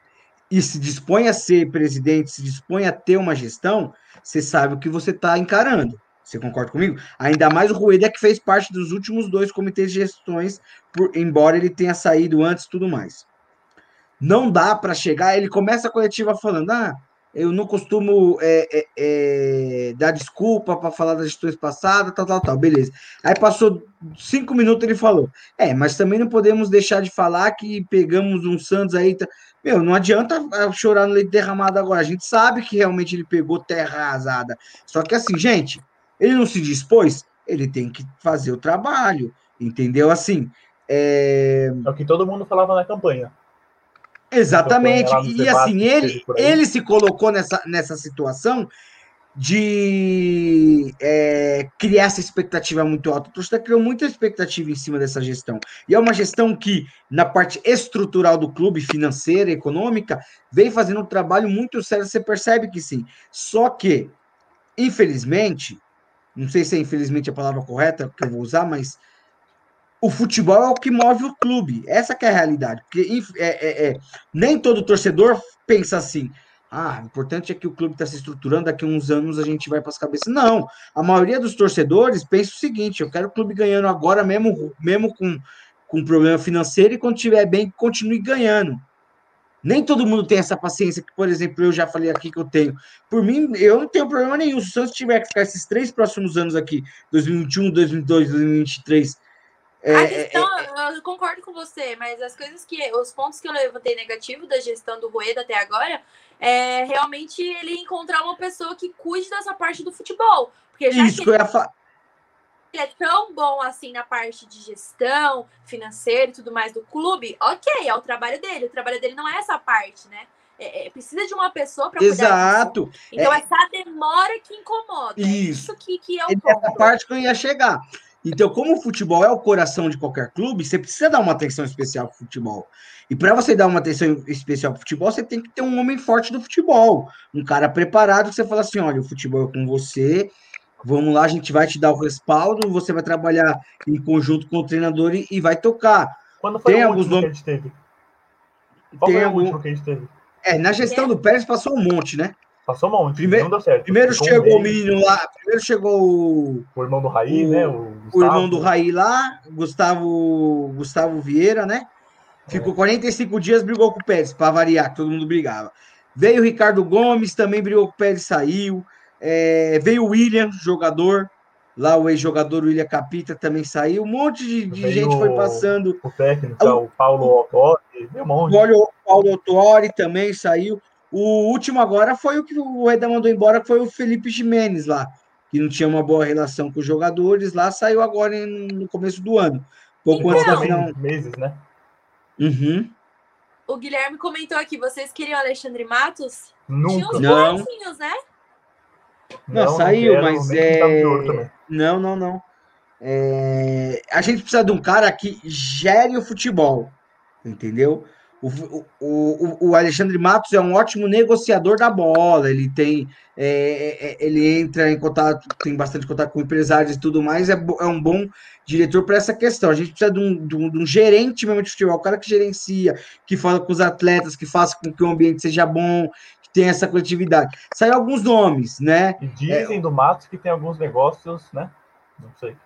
e se dispõe a ser presidente, se dispõe a ter uma gestão, você sabe o que você está encarando. Você concorda comigo? Ainda mais o Rueda que fez parte dos últimos dois comitês de gestões, por, embora ele tenha saído antes tudo mais. Não dá para chegar, ele começa a coletiva falando: ah, eu não costumo é, é, é, dar desculpa para falar das gestões passadas, tal, tal, tal, beleza. Aí passou cinco minutos ele falou: é, mas também não podemos deixar de falar que pegamos um Santos aí. Tá... Meu, não adianta chorar no leite derramado agora. A gente sabe que realmente ele pegou terra arrasada. Só que assim, gente, ele não se dispôs, ele tem que fazer o trabalho, entendeu? Assim. É, é o que todo mundo falava na campanha. Exatamente. E assim, ele, ele se colocou nessa, nessa situação de é, criar essa expectativa muito alta. O torcedor criou muita expectativa em cima dessa gestão. E é uma gestão que, na parte estrutural do clube, financeira, econômica, vem fazendo um trabalho muito sério. Você percebe que sim. Só que, infelizmente, não sei se é infelizmente a palavra correta que eu vou usar, mas o futebol é o que move o clube. Essa é a realidade. Porque é, é, é, nem todo torcedor pensa assim. Ah, o importante é que o clube está se estruturando, daqui a uns anos a gente vai para as cabeças. Não, a maioria dos torcedores pensa o seguinte: eu quero o clube ganhando agora, mesmo, mesmo com, com problema financeiro, e quando estiver bem, continue ganhando. Nem todo mundo tem essa paciência que, por exemplo, eu já falei aqui que eu tenho. Por mim, eu não tenho problema nenhum. Se o Santos tiver que ficar esses três próximos anos aqui, 2021, 2022, 2023. É, a gestão, é, é, eu concordo com você, mas as coisas que. Os pontos que eu levantei negativo da gestão do Rueda até agora é realmente ele encontrar uma pessoa que cuide dessa parte do futebol. Porque já Isso que, ele... ia falar ele é tão bom assim na parte de gestão financeira e tudo mais do clube, ok, é o trabalho dele. O trabalho dele não é essa parte, né? É, é, precisa de uma pessoa para Exato. Então, é essa demora que incomoda. É isso, isso que, que é o é Essa parte que eu ia chegar. Então, como o futebol é o coração de qualquer clube, você precisa dar uma atenção especial para o futebol. E para você dar uma atenção especial para o futebol, você tem que ter um homem forte do futebol. Um cara preparado que você fala assim: olha, o futebol é com você, Vamos lá, a gente vai te dar o respaldo, você vai trabalhar em conjunto com o treinador e, e vai tocar. Quando foi Tem o alguns nomes... que a gente teve? Qual Tem foi algum... o último que a gente teve? É, na gestão do Pérez passou um monte, né? Passou um monte, primeiro, não deu certo. Primeiro chegou um o menino lá, primeiro chegou o... O irmão do Raí, o, né? O, o, irmão do Raí lá, Gustavo, Gustavo Vieira, né? Ficou é. 45 dias, brigou com o Pérez, para variar, que todo mundo brigava. Veio o Ricardo Gomes, também brigou com o Pérez, saiu. É, veio o William, jogador, lá o ex-jogador William Capita também saiu, um monte de, de gente foi passando. O técnico, o, o Paulo Autori, um monte. O Paulo Autori também saiu. O último agora foi o que o Reda mandou embora, foi o Felipe Jimenez lá, que não tinha uma boa relação com os jogadores lá, saiu agora no começo do ano. Pouco então, antes da final. Meses, né? Uhum. O Guilherme comentou aqui, vocês queriam Alexandre Matos? Nunca. Tinha uns não. né? Não, não saiu, não mas é. Não, não, não. É... A gente precisa de um cara que gere o futebol, entendeu? O, o, o, Alexandre Matos é um ótimo negociador da bola, ele tem. É, é, é ele entra em contato, tem bastante contato com empresários e tudo mais, é, é um bom diretor para essa questão. A gente precisa de um, de, um, de um, gerente mesmo de futebol, um cara que gerencia, que fala com os atletas, que faça com que o ambiente seja bom, tem essa coletividade. Saiu alguns nomes, né? E dizem é, do Matos que tem alguns negócios, né? Não sei.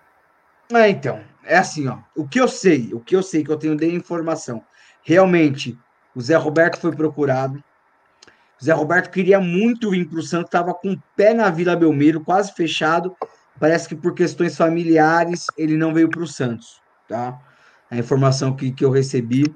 É, então, é assim, ó. O que eu sei, o que eu sei, que eu tenho de informação. Realmente, o Zé Roberto foi procurado. O Zé Roberto queria muito vir para o Santos, estava com o pé na Vila Belmiro, quase fechado. Parece que por questões familiares ele não veio para o Santos, tá? A informação que, que eu recebi.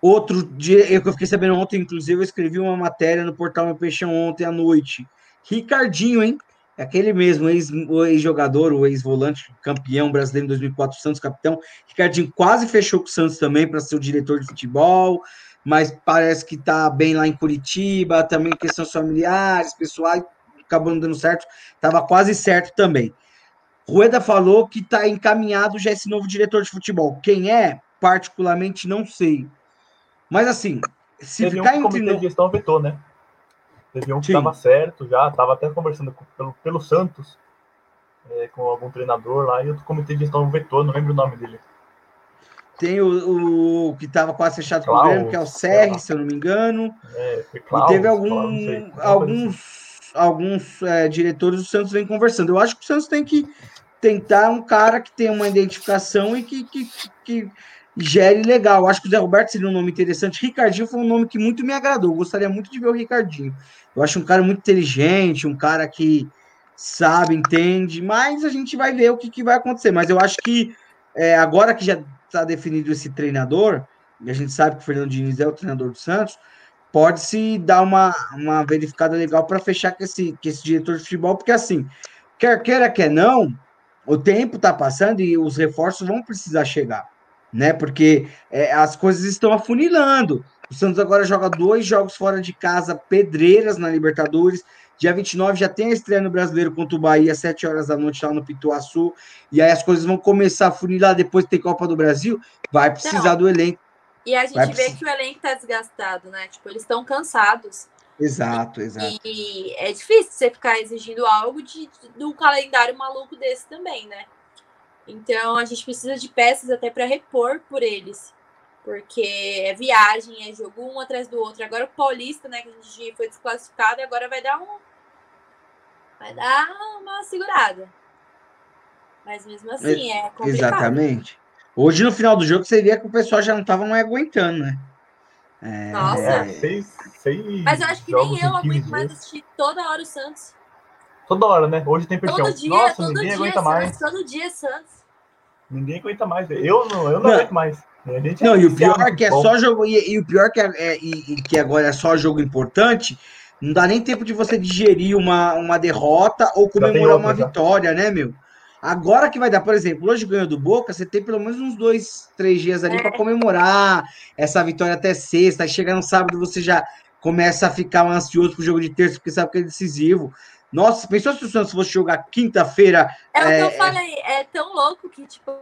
Outro dia, eu fiquei sabendo ontem, inclusive, eu escrevi uma matéria no portal Meu Peixão ontem à noite. Ricardinho, hein? É aquele mesmo ex-jogador, o ex-volante, campeão brasileiro em 2004, Santos capitão. Ricardinho quase fechou com o Santos também para ser o diretor de futebol, mas parece que está bem lá em Curitiba, também questões familiares, pessoais, acabou não dando certo, estava quase certo também. Rueda falou que está encaminhado já esse novo diretor de futebol. Quem é, particularmente, não sei. Mas assim, se Teve ficar um entre. De gestão vetou, né? Teve um que estava certo já, estava até conversando com, pelo, pelo Santos. é, com algum treinador lá e o comitê de gestão vetou, não lembro o nome dele. Tem o, o que estava quase fechado com o Grêmio, que é o Serri, se eu não me engano. É, Klaus, e teve algum, sei, alguns, alguns é, diretores do Santos vem conversando. Eu acho que o Santos tem que tentar um cara que tenha uma identificação e que, que, que gere legal. Acho que o Zé Roberto seria um nome interessante. Ricardinho foi um nome que muito me agradou. Eu gostaria muito de ver o Ricardinho. Eu acho um cara muito inteligente, um cara que sabe, entende, mas a gente vai ver o que, que vai acontecer. Mas eu acho que é, agora que já está definido esse treinador, e a gente sabe que o Fernando Diniz é o treinador do Santos, pode-se dar uma, uma verificada legal para fechar com esse, com esse diretor de futebol, porque assim, quer queira, quer não, o tempo está passando e os reforços vão precisar chegar, né? Porque é, as coisas estão afunilando. O Santos agora joga dois jogos fora de casa, pedreiras na Libertadores. Dia 29 já tem a estreia no Brasileiro contra o Bahia, às 7 horas da noite lá no Pituaçu. E aí as coisas vão começar a funilar. Depois tem Copa do Brasil, vai precisar Não. do elenco. E a gente vê que o elenco tá desgastado, né? Tipo, eles estão cansados. Exato, exato. E é difícil você ficar exigindo algo de, de um calendário maluco desse também, né? Então a gente precisa de peças até para repor por eles. Porque é viagem, é jogo um atrás do outro. Agora o Paulista, né, que a gente foi desclassificado, agora vai dar um. Vai dar uma segurada. Mas mesmo assim, é complicado. Exatamente. Hoje, no final do jogo, você via que o pessoal já não estava mais aguentando, né? É... Nossa. É, seis, seis Mas eu acho que nem eu aguento mais assistir toda hora o Santos. Toda hora, né? Hoje tem perfil. Todo dia, Nossa, todo ninguém dia aguenta Santos, mais. Todo dia Santos. Ninguém aguenta mais. Eu não, eu não, não. aguento mais. Não, é e o pior é que é só jogo. E, e o pior que é, é e, e, que agora é só jogo importante. Não dá nem tempo de você digerir uma, uma derrota ou comemorar outra, uma já. vitória, né, meu? Agora que vai dar, por exemplo, hoje ganhou do Boca, você tem pelo menos uns dois, três dias ali para comemorar essa vitória até sexta. Aí chega no sábado, você já começa a ficar ansioso pro jogo de terça, porque sabe que é decisivo. Nossa, pensou se o Santos fosse jogar quinta-feira? É, é o que eu é, falei, é tão louco que, tipo,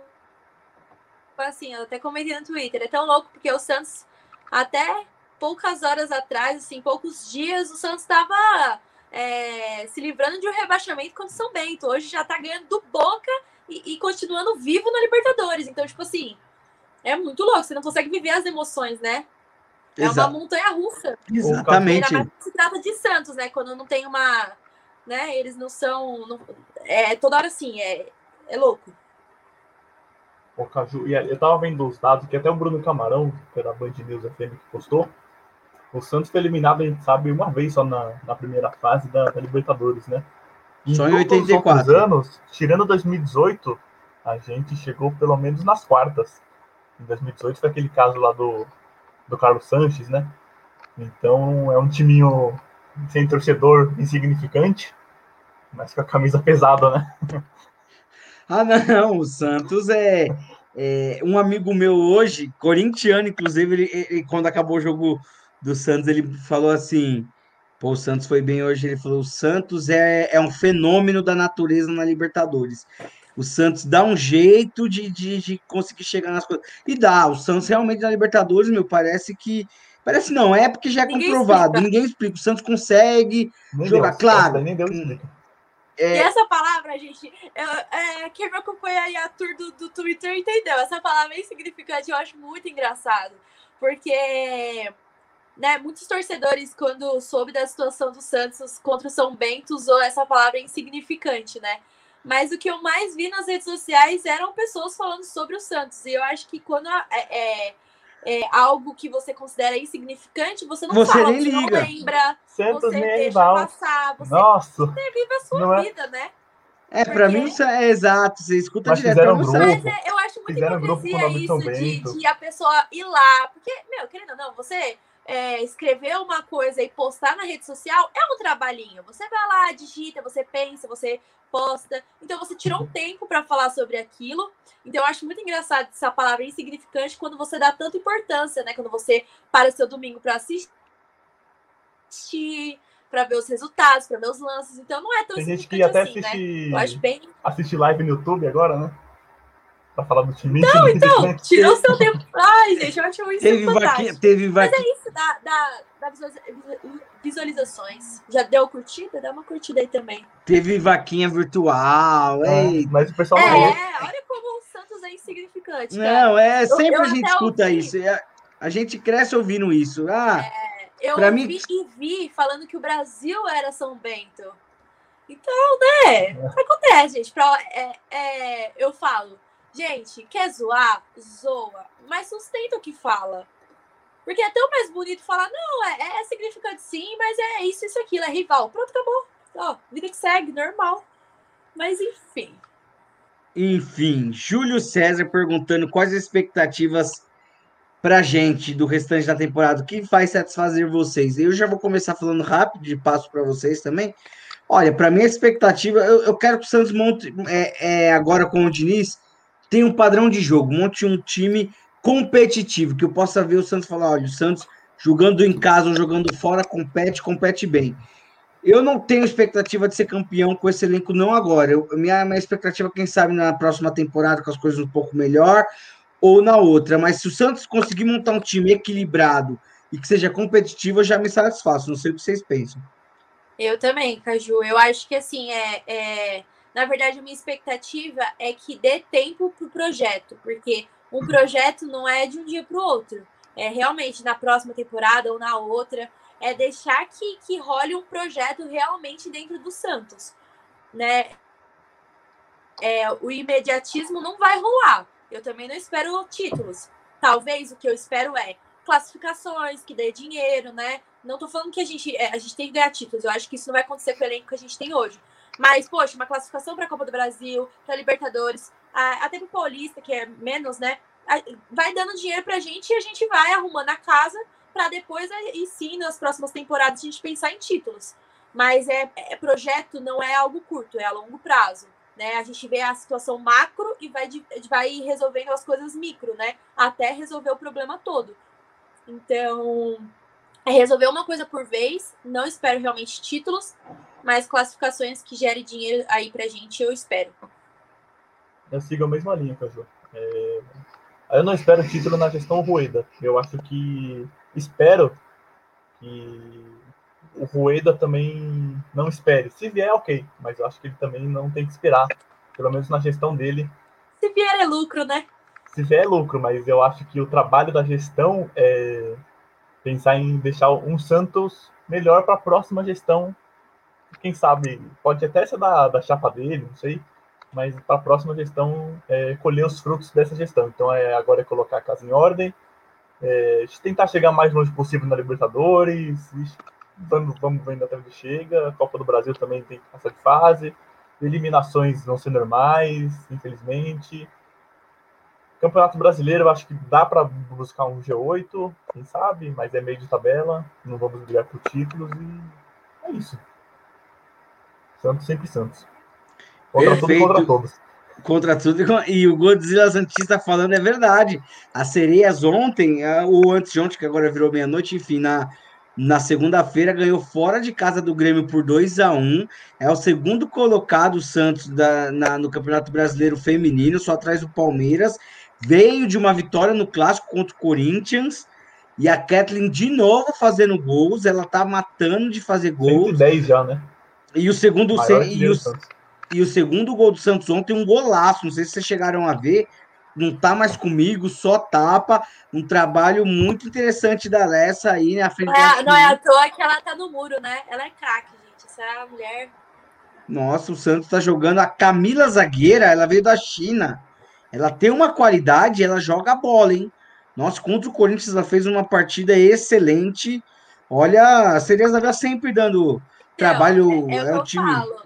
assim, eu até comentei no Twitter, é tão louco porque o Santos, até poucas horas atrás, assim, poucos dias, o Santos estava é, se livrando de um rebaixamento contra o São Bento. Hoje já tá ganhando do Boca e, e, continuando vivo na Libertadores. Então, tipo assim, é muito louco. Você não consegue viver as emoções, né? É Exato. uma montanha russa. Exatamente. Ainda se trata de Santos, né? Quando não tem uma. Né? Eles não são. Não, é toda hora assim, é, é louco. O Caju, e eu tava vendo os dados que até o Bruno Camarão, que é da Band News FM, que postou. O Santos foi eliminado, a gente sabe, uma vez só na, na primeira fase da, da Libertadores, né? E só em 84. Os anos, tirando 2018, a gente chegou pelo menos nas quartas. Em 2018 foi aquele caso lá do, do Carlos Sanches, né? Então é um timinho sem torcedor insignificante, mas com a camisa pesada, né? Ah, não, o Santos é, é, um amigo meu hoje, corintiano, inclusive, ele, ele, quando acabou o jogo do Santos, ele falou assim: pô, o Santos foi bem hoje. Ele falou: o Santos é, é um fenômeno da natureza na Libertadores. O Santos dá um jeito de, de, de conseguir chegar nas coisas. E dá, o Santos realmente na Libertadores, meu, parece que. Parece não, é porque já é ninguém comprovado. Explica. Ninguém explica. O Santos consegue nem jogar, Deus, claro. Nem Deus explica. É... E essa palavra, gente, eu, é, quem me acompanha aí a tour do, do Twitter entendeu. Essa palavra é insignificante, eu acho muito engraçado. Porque né, muitos torcedores, quando soube da situação do Santos contra o São Bento, usou essa palavra insignificante, né? Mas o que eu mais vi nas redes sociais eram pessoas falando sobre o Santos. E eu acho que quando é, é, é algo que você considera insignificante, você não você fala, nem você liga. não lembra, Santos você deixa rival. passar, você, Nossa. você vive a sua é? vida, né? É, para mim isso é exato, você escuta Mas direto. Fizeram grupo, Mas é, eu acho muito hipocrisia isso de, de, a pessoa ir lá, porque, meu, querendo ou não, você é, escrever uma coisa e postar na rede social é um trabalhinho. Você vai lá, digita, você pensa, você posta. Então você tirou um tempo para falar sobre aquilo. Então eu acho muito engraçado essa palavra insignificante quando você dá tanta importância, né? Quando você para seu domingo para assistir, para ver os resultados, para ver os lances. Então não é tão Tem gente que até assim, né? assiste, né? Eu acho bem... assiste live no YouTube agora, né? Para falar do time. Não, então, tirou seu tempo. Ai, gente, eu acho isso teve fantástico. Vaquinha, teve Mas vaquinha. é isso, dá, dá, dá visualiza- visualizações. Já deu curtida? Dá uma curtida aí também. Teve vaquinha virtual. Ei, Mas o pessoal É, falou. olha como o Santos é insignificante, cara. Não, é, sempre eu a gente escuta ouvi. isso. é, A gente cresce ouvindo isso. Ah, Eu pra vi mim- e vi falando que o Brasil era São Bento. Então, né? Acontece, gente. Pra, é, é, eu falo, gente, quer zoar? Zoa. Mas sustenta o que fala. Porque é tão mais bonito falar, não, é, é significante sim, mas é isso, isso, aquilo, é rival. Pronto, acabou. Ó, vida que segue, normal. Mas enfim. enfim, Júlio César perguntando quais as expectativas pra gente do restante da temporada. O que vai satisfazer vocês? Eu já vou começar falando rápido, de passo para vocês também. Olha, para mim a expectativa, eu, eu quero que o Santos monte, é, é, agora com o Diniz, tenha um padrão de jogo, monte um time competitivo, que eu possa ver o Santos falar, olha, o Santos jogando em casa ou jogando fora, compete, compete bem. Eu não tenho expectativa de ser campeão com esse elenco, não agora. Eu, minha, minha expectativa, quem sabe, na próxima temporada, com as coisas um pouco melhor, ou na outra. Mas se o Santos conseguir montar um time equilibrado e que seja competitivo, eu já me satisfaço. Não sei o que vocês pensam. Eu também, Caju. Eu acho que assim, é, é, na verdade, a minha expectativa é que dê tempo pro projeto, porque um projeto não é de um dia para o outro. É realmente na próxima temporada ou na outra. É deixar que, que role um projeto realmente dentro do Santos. Né? É, o imediatismo não vai rolar. Eu também não espero títulos. Talvez o que eu espero é classificações, que dê dinheiro, né? Não tô falando que a gente, é, a gente tem que ganhar títulos. Eu acho que isso não vai acontecer com o elenco que a gente tem hoje. Mas, poxa, uma classificação para a Copa do Brasil, para Libertadores, a- até para Paulista, que é menos, né? A- Vai dando dinheiro pra gente e a gente vai arrumando a casa para depois, e sim, nas próximas temporadas, a gente pensar em títulos. Mas é, é projeto não é algo curto, é a longo prazo. Né? A gente vê a situação macro e vai, vai resolvendo as coisas micro, né? Até resolver o problema todo. Então, é resolver uma coisa por vez. Não espero realmente títulos, mas classificações que gerem dinheiro aí pra gente, eu espero. Eu sigo a mesma linha, Caju. É... Eu não espero título na gestão Rueda. Eu acho que. Espero que o Rueda também não espere. Se vier, ok. Mas eu acho que ele também não tem que esperar. Pelo menos na gestão dele. Se vier é lucro, né? Se vier é lucro, mas eu acho que o trabalho da gestão é pensar em deixar um Santos melhor para a próxima gestão. Quem sabe, pode até ser da, da chapa dele, não sei mas para a próxima gestão é, colher os frutos dessa gestão. Então é agora é colocar a casa em ordem, é, tentar chegar mais longe possível na Libertadores, vamos, vamos vendo até onde chega. A Copa do Brasil também tem que passar de fase. Eliminações vão ser normais, infelizmente. Campeonato Brasileiro, acho que dá para buscar um G8, quem sabe, mas é meio de tabela. Não vamos brigar por títulos e é isso. Santos sempre Santos. Contra tudo e Perfeito. contra todos. Contra tudo e o Godzilla Santista falando é verdade. As sereias ontem, ou antes de ontem, que agora virou meia-noite, enfim, na, na segunda-feira ganhou fora de casa do Grêmio por 2 a 1 É o segundo colocado o Santos da, na- no Campeonato Brasileiro Feminino, só atrás do Palmeiras. Veio de uma vitória no clássico contra o Corinthians. E a Kathleen de novo fazendo gols. Ela tá matando de fazer gols. 110 já, né? E o segundo Maior e, o, e o segundo gol do Santos ontem, um golaço. Não sei se vocês chegaram a ver. Não tá mais comigo, só tapa. Um trabalho muito interessante da Lessa aí na frente Não é, não é à toa que ela tá no muro, né? Ela é craque, gente. Essa mulher. Nossa, o Santos tá jogando. A Camila Zagueira, ela veio da China. Ela tem uma qualidade, ela joga a bola, hein? Nossa, contra o Corinthians, ela fez uma partida excelente. Olha, a Vila sempre dando trabalho. Não, é, é o é que o eu time. falo.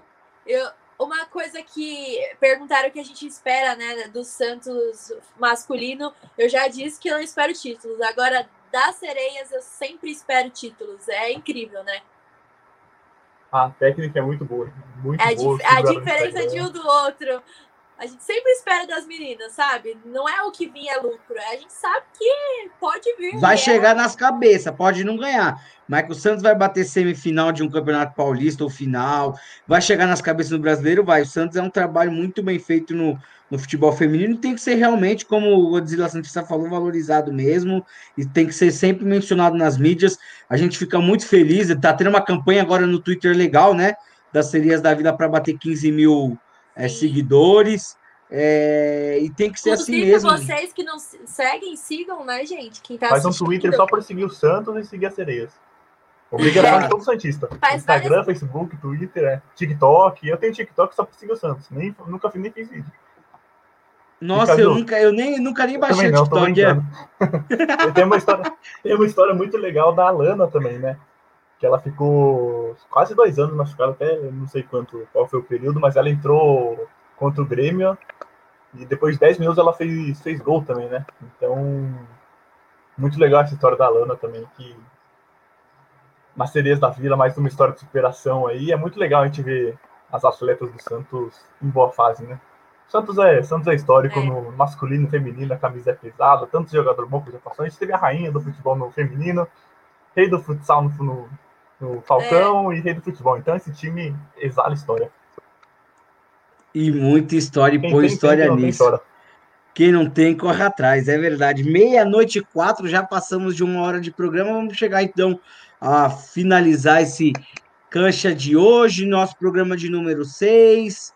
Eu, uma coisa que perguntaram que a gente espera, né, do Santos masculino, eu já disse que eu não espero títulos. Agora, das sereias, eu sempre espero títulos. É incrível, né? A técnica é muito boa. Muito É a, boa. dif- a diferença de um do outro. A gente sempre espera das meninas, sabe? Não é o que vinha lucro, a gente sabe que pode vir. Vai chegar nas cabeças, pode não ganhar. O Santos vai bater semifinal de um campeonato paulista ou final, vai chegar nas cabeças do brasileiro, vai. O Santos é um trabalho muito bem feito no, no futebol feminino, tem que ser realmente, como o Godzilla Santista falou, valorizado mesmo, e tem que ser sempre mencionado nas mídias. A gente fica muito feliz, tá tendo uma campanha agora no Twitter legal, né? Das serias da vida para bater 15 mil é, seguidores. É, e tem que ser assim mesmo. vocês que não seguem, sigam, né, gente? Quem tá Faz um Twitter só para seguir o Santos e seguir as sereias. Obrigação é. de todo Santista. Faz Instagram, várias... Facebook, Twitter, é. TikTok. Eu tenho TikTok só para seguir o Santos. Nem, nunca, nem fiz vídeo. Nossa, eu nunca, eu nem, nunca nem baixei o TikTok. É. tem, uma história, tem uma história muito legal da Alana também, né? Que ela ficou quase dois anos machucada, até não sei quanto, qual foi o período, mas ela entrou contra o Grêmio e depois de 10 minutos ela fez, fez gol também, né? Então, muito legal essa história da Alana também, que nas sereias da Vila, mais uma história de superação aí. É muito legal a gente ver as atletas do Santos em boa fase, né? Santos é, Santos é histórico é. no masculino, feminino, a camisa é pesada, tanto jogador bom que já passou. A gente teve a rainha do futebol no feminino, rei do futsal no, no, no Falcão é. e rei do futebol. Então esse time exala história. E muita história, e põe história tem, nisso. Não quem não tem, corre atrás, é verdade. Meia-noite e quatro, já passamos de uma hora de programa. Vamos chegar então a finalizar esse cancha de hoje, nosso programa de número 6,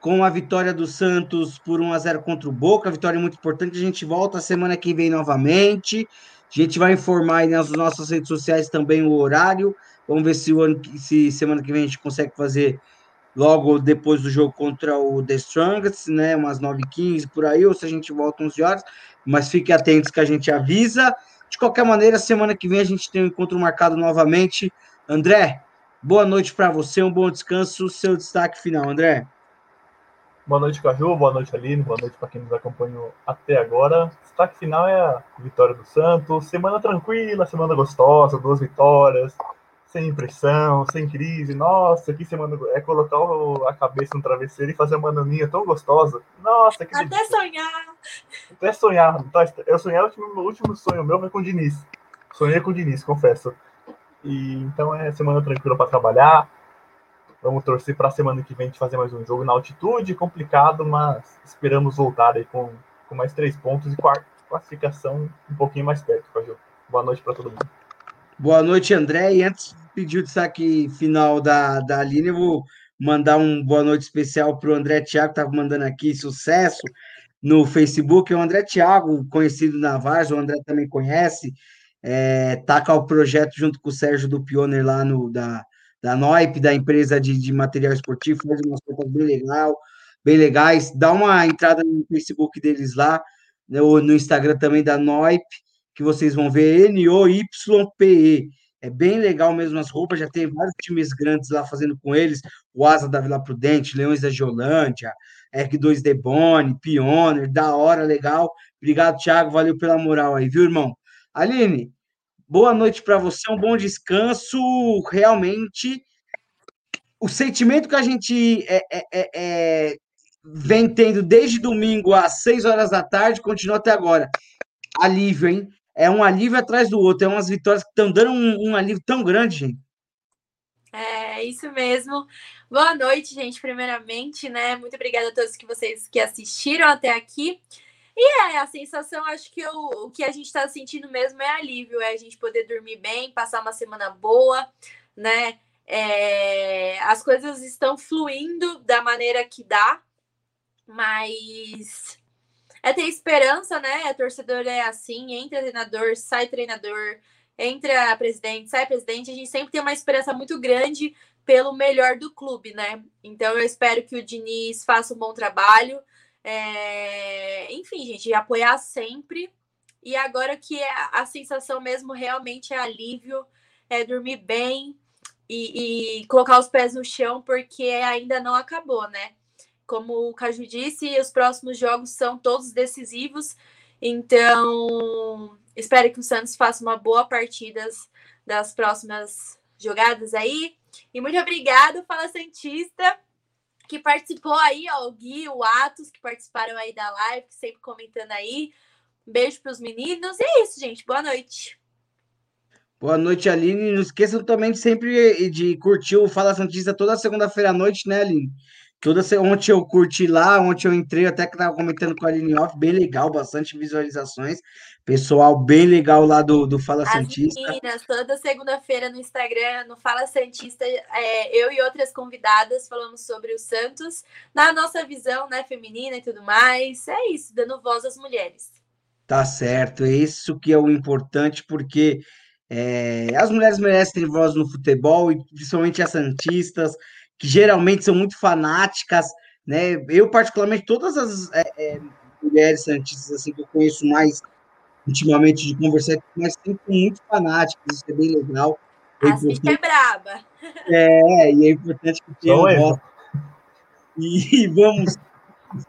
com a vitória do Santos por 1 a 0 contra o Boca, vitória muito importante. A gente volta semana que vem novamente. A gente vai informar aí nas nossas redes sociais também o horário. Vamos ver se, o ano, se semana que vem a gente consegue fazer logo depois do jogo contra o The Strongest, né? Umas 9h15 por aí, ou se a gente volta 11 horas. Mas fiquem atentos que a gente avisa. De qualquer maneira, semana que vem a gente tem um encontro marcado novamente. André, boa noite para você, um bom descanso. Seu destaque final, André. Boa noite, Caju. Boa noite, Aline. Boa noite para quem nos acompanhou até agora. Destaque final é a vitória do Santos. Semana tranquila, semana gostosa, duas vitórias sem impressão, sem crise. Nossa, que semana é colocar a cabeça no travesseiro e fazer uma naninha tão gostosa. Nossa, que Até delícia. sonhar. Até sonhar. Tá, eu sonhei, o último, o último sonho meu foi com o Diniz. Sonhei com o Diniz, confesso. E então é semana tranquila para trabalhar. Vamos torcer para a semana que vem de fazer mais um jogo na altitude, complicado, mas esperamos voltar aí com, com mais três pontos e quarta classificação um pouquinho mais perto, Boa noite para todo mundo. Boa noite, André. E antes pedir o destaque final da, da Aline, eu vou mandar um boa noite especial para o André Thiago, que estava mandando aqui sucesso no Facebook. O André Thiago, conhecido na Vaz, o André também conhece, é, tá com o projeto junto com o Sérgio do Pioneer lá no, da, da Noip, da empresa de, de material esportivo, faz umas coisas bem legal, bem legais. Dá uma entrada no Facebook deles lá, ou no Instagram também da Noip, que vocês vão ver N-O-Y-P-E. É bem legal mesmo as roupas, já tem vários times grandes lá fazendo com eles, o Asa da Vila Prudente, Leões da Geolândia, R2 Debone, Pioneer, da hora, legal. Obrigado, Thiago, valeu pela moral aí, viu, irmão? Aline, boa noite para você, um bom descanso. Realmente, o sentimento que a gente é, é, é, é vem tendo desde domingo às 6 horas da tarde continua até agora. Alívio, hein? É um alívio atrás do outro, é umas vitórias que estão dando um, um, alívio tão grande, gente. É, isso mesmo. Boa noite, gente, primeiramente, né? Muito obrigada a todos que vocês que assistiram até aqui. E é a sensação, acho que o, o que a gente está sentindo mesmo é alívio, é a gente poder dormir bem, passar uma semana boa, né? É, as coisas estão fluindo da maneira que dá, mas é ter esperança, né? A torcedor é assim, entra treinador, sai treinador, entra presidente, sai presidente, a gente sempre tem uma esperança muito grande pelo melhor do clube, né? Então eu espero que o Diniz faça um bom trabalho. É... Enfim, gente, apoiar sempre. E agora que é a sensação mesmo realmente é alívio, é dormir bem e, e colocar os pés no chão, porque ainda não acabou, né? Como o Caju disse, os próximos jogos são todos decisivos. Então, espero que o Santos faça uma boa partida das próximas jogadas aí. E muito obrigado, Fala Santista. que participou aí, ó, o Gui, o Atos, que participaram aí da live, sempre comentando aí. Um beijo para os meninos. E é isso, gente. Boa noite. Boa noite, Aline. Não esqueçam também de sempre de curtir o Fala Santista toda segunda-feira à noite, né, Aline? Toda ontem eu curti lá, ontem eu entrei, até que tava comentando com a Aline Off, bem legal, bastante visualizações. Pessoal bem legal lá do, do Fala As Santista. Meninas, toda segunda-feira no Instagram, no Fala Santista, é, eu e outras convidadas falamos sobre o Santos, na nossa visão né, feminina e tudo mais. É isso, dando voz às mulheres. Tá certo, é isso que é o importante, porque é, as mulheres merecem ter voz no futebol, e principalmente as Santistas, que geralmente são muito fanáticas, né? Eu, particularmente, todas as é, é, mulheres santistas assim, que eu conheço mais intimamente de conversar, mas sempre muito fanáticas, isso é bem legal. É a Cíntia é braba. É, e é importante que tenha um voto. E vamos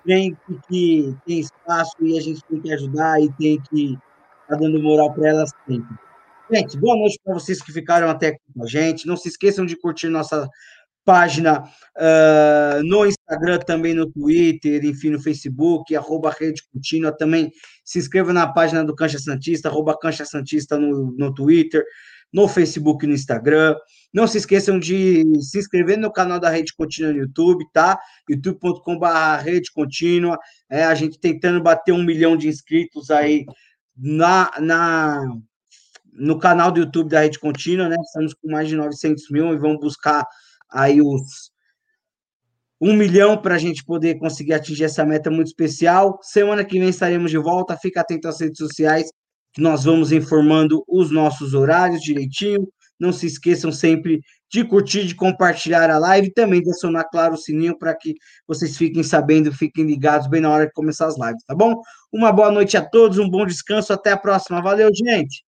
tem que tem espaço e a gente tem que ajudar e tem que estar tá dando moral para elas sempre. Gente, boa noite para vocês que ficaram até aqui com a gente. Não se esqueçam de curtir nossa página uh, no Instagram, também no Twitter, enfim, no Facebook, arroba Rede Contínua. Também se inscreva na página do Cancha Santista, arroba Cancha Santista no, no Twitter, no Facebook e no Instagram. Não se esqueçam de se inscrever no canal da Rede Contínua no YouTube, tá? youtube.com.br Rede Contínua. É, a gente tentando bater um milhão de inscritos aí na, na, no canal do YouTube da Rede Contínua, né? Estamos com mais de 900 mil e vamos buscar aí os um milhão para a gente poder conseguir atingir essa meta muito especial. Semana que vem estaremos de volta. Fica atento às redes sociais, que nós vamos informando os nossos horários direitinho. Não se esqueçam sempre de curtir, de compartilhar a live e também de acionar, claro, o sininho para que vocês fiquem sabendo, fiquem ligados bem na hora de começar as lives, tá bom? Uma boa noite a todos, um bom descanso, até a próxima. Valeu, gente!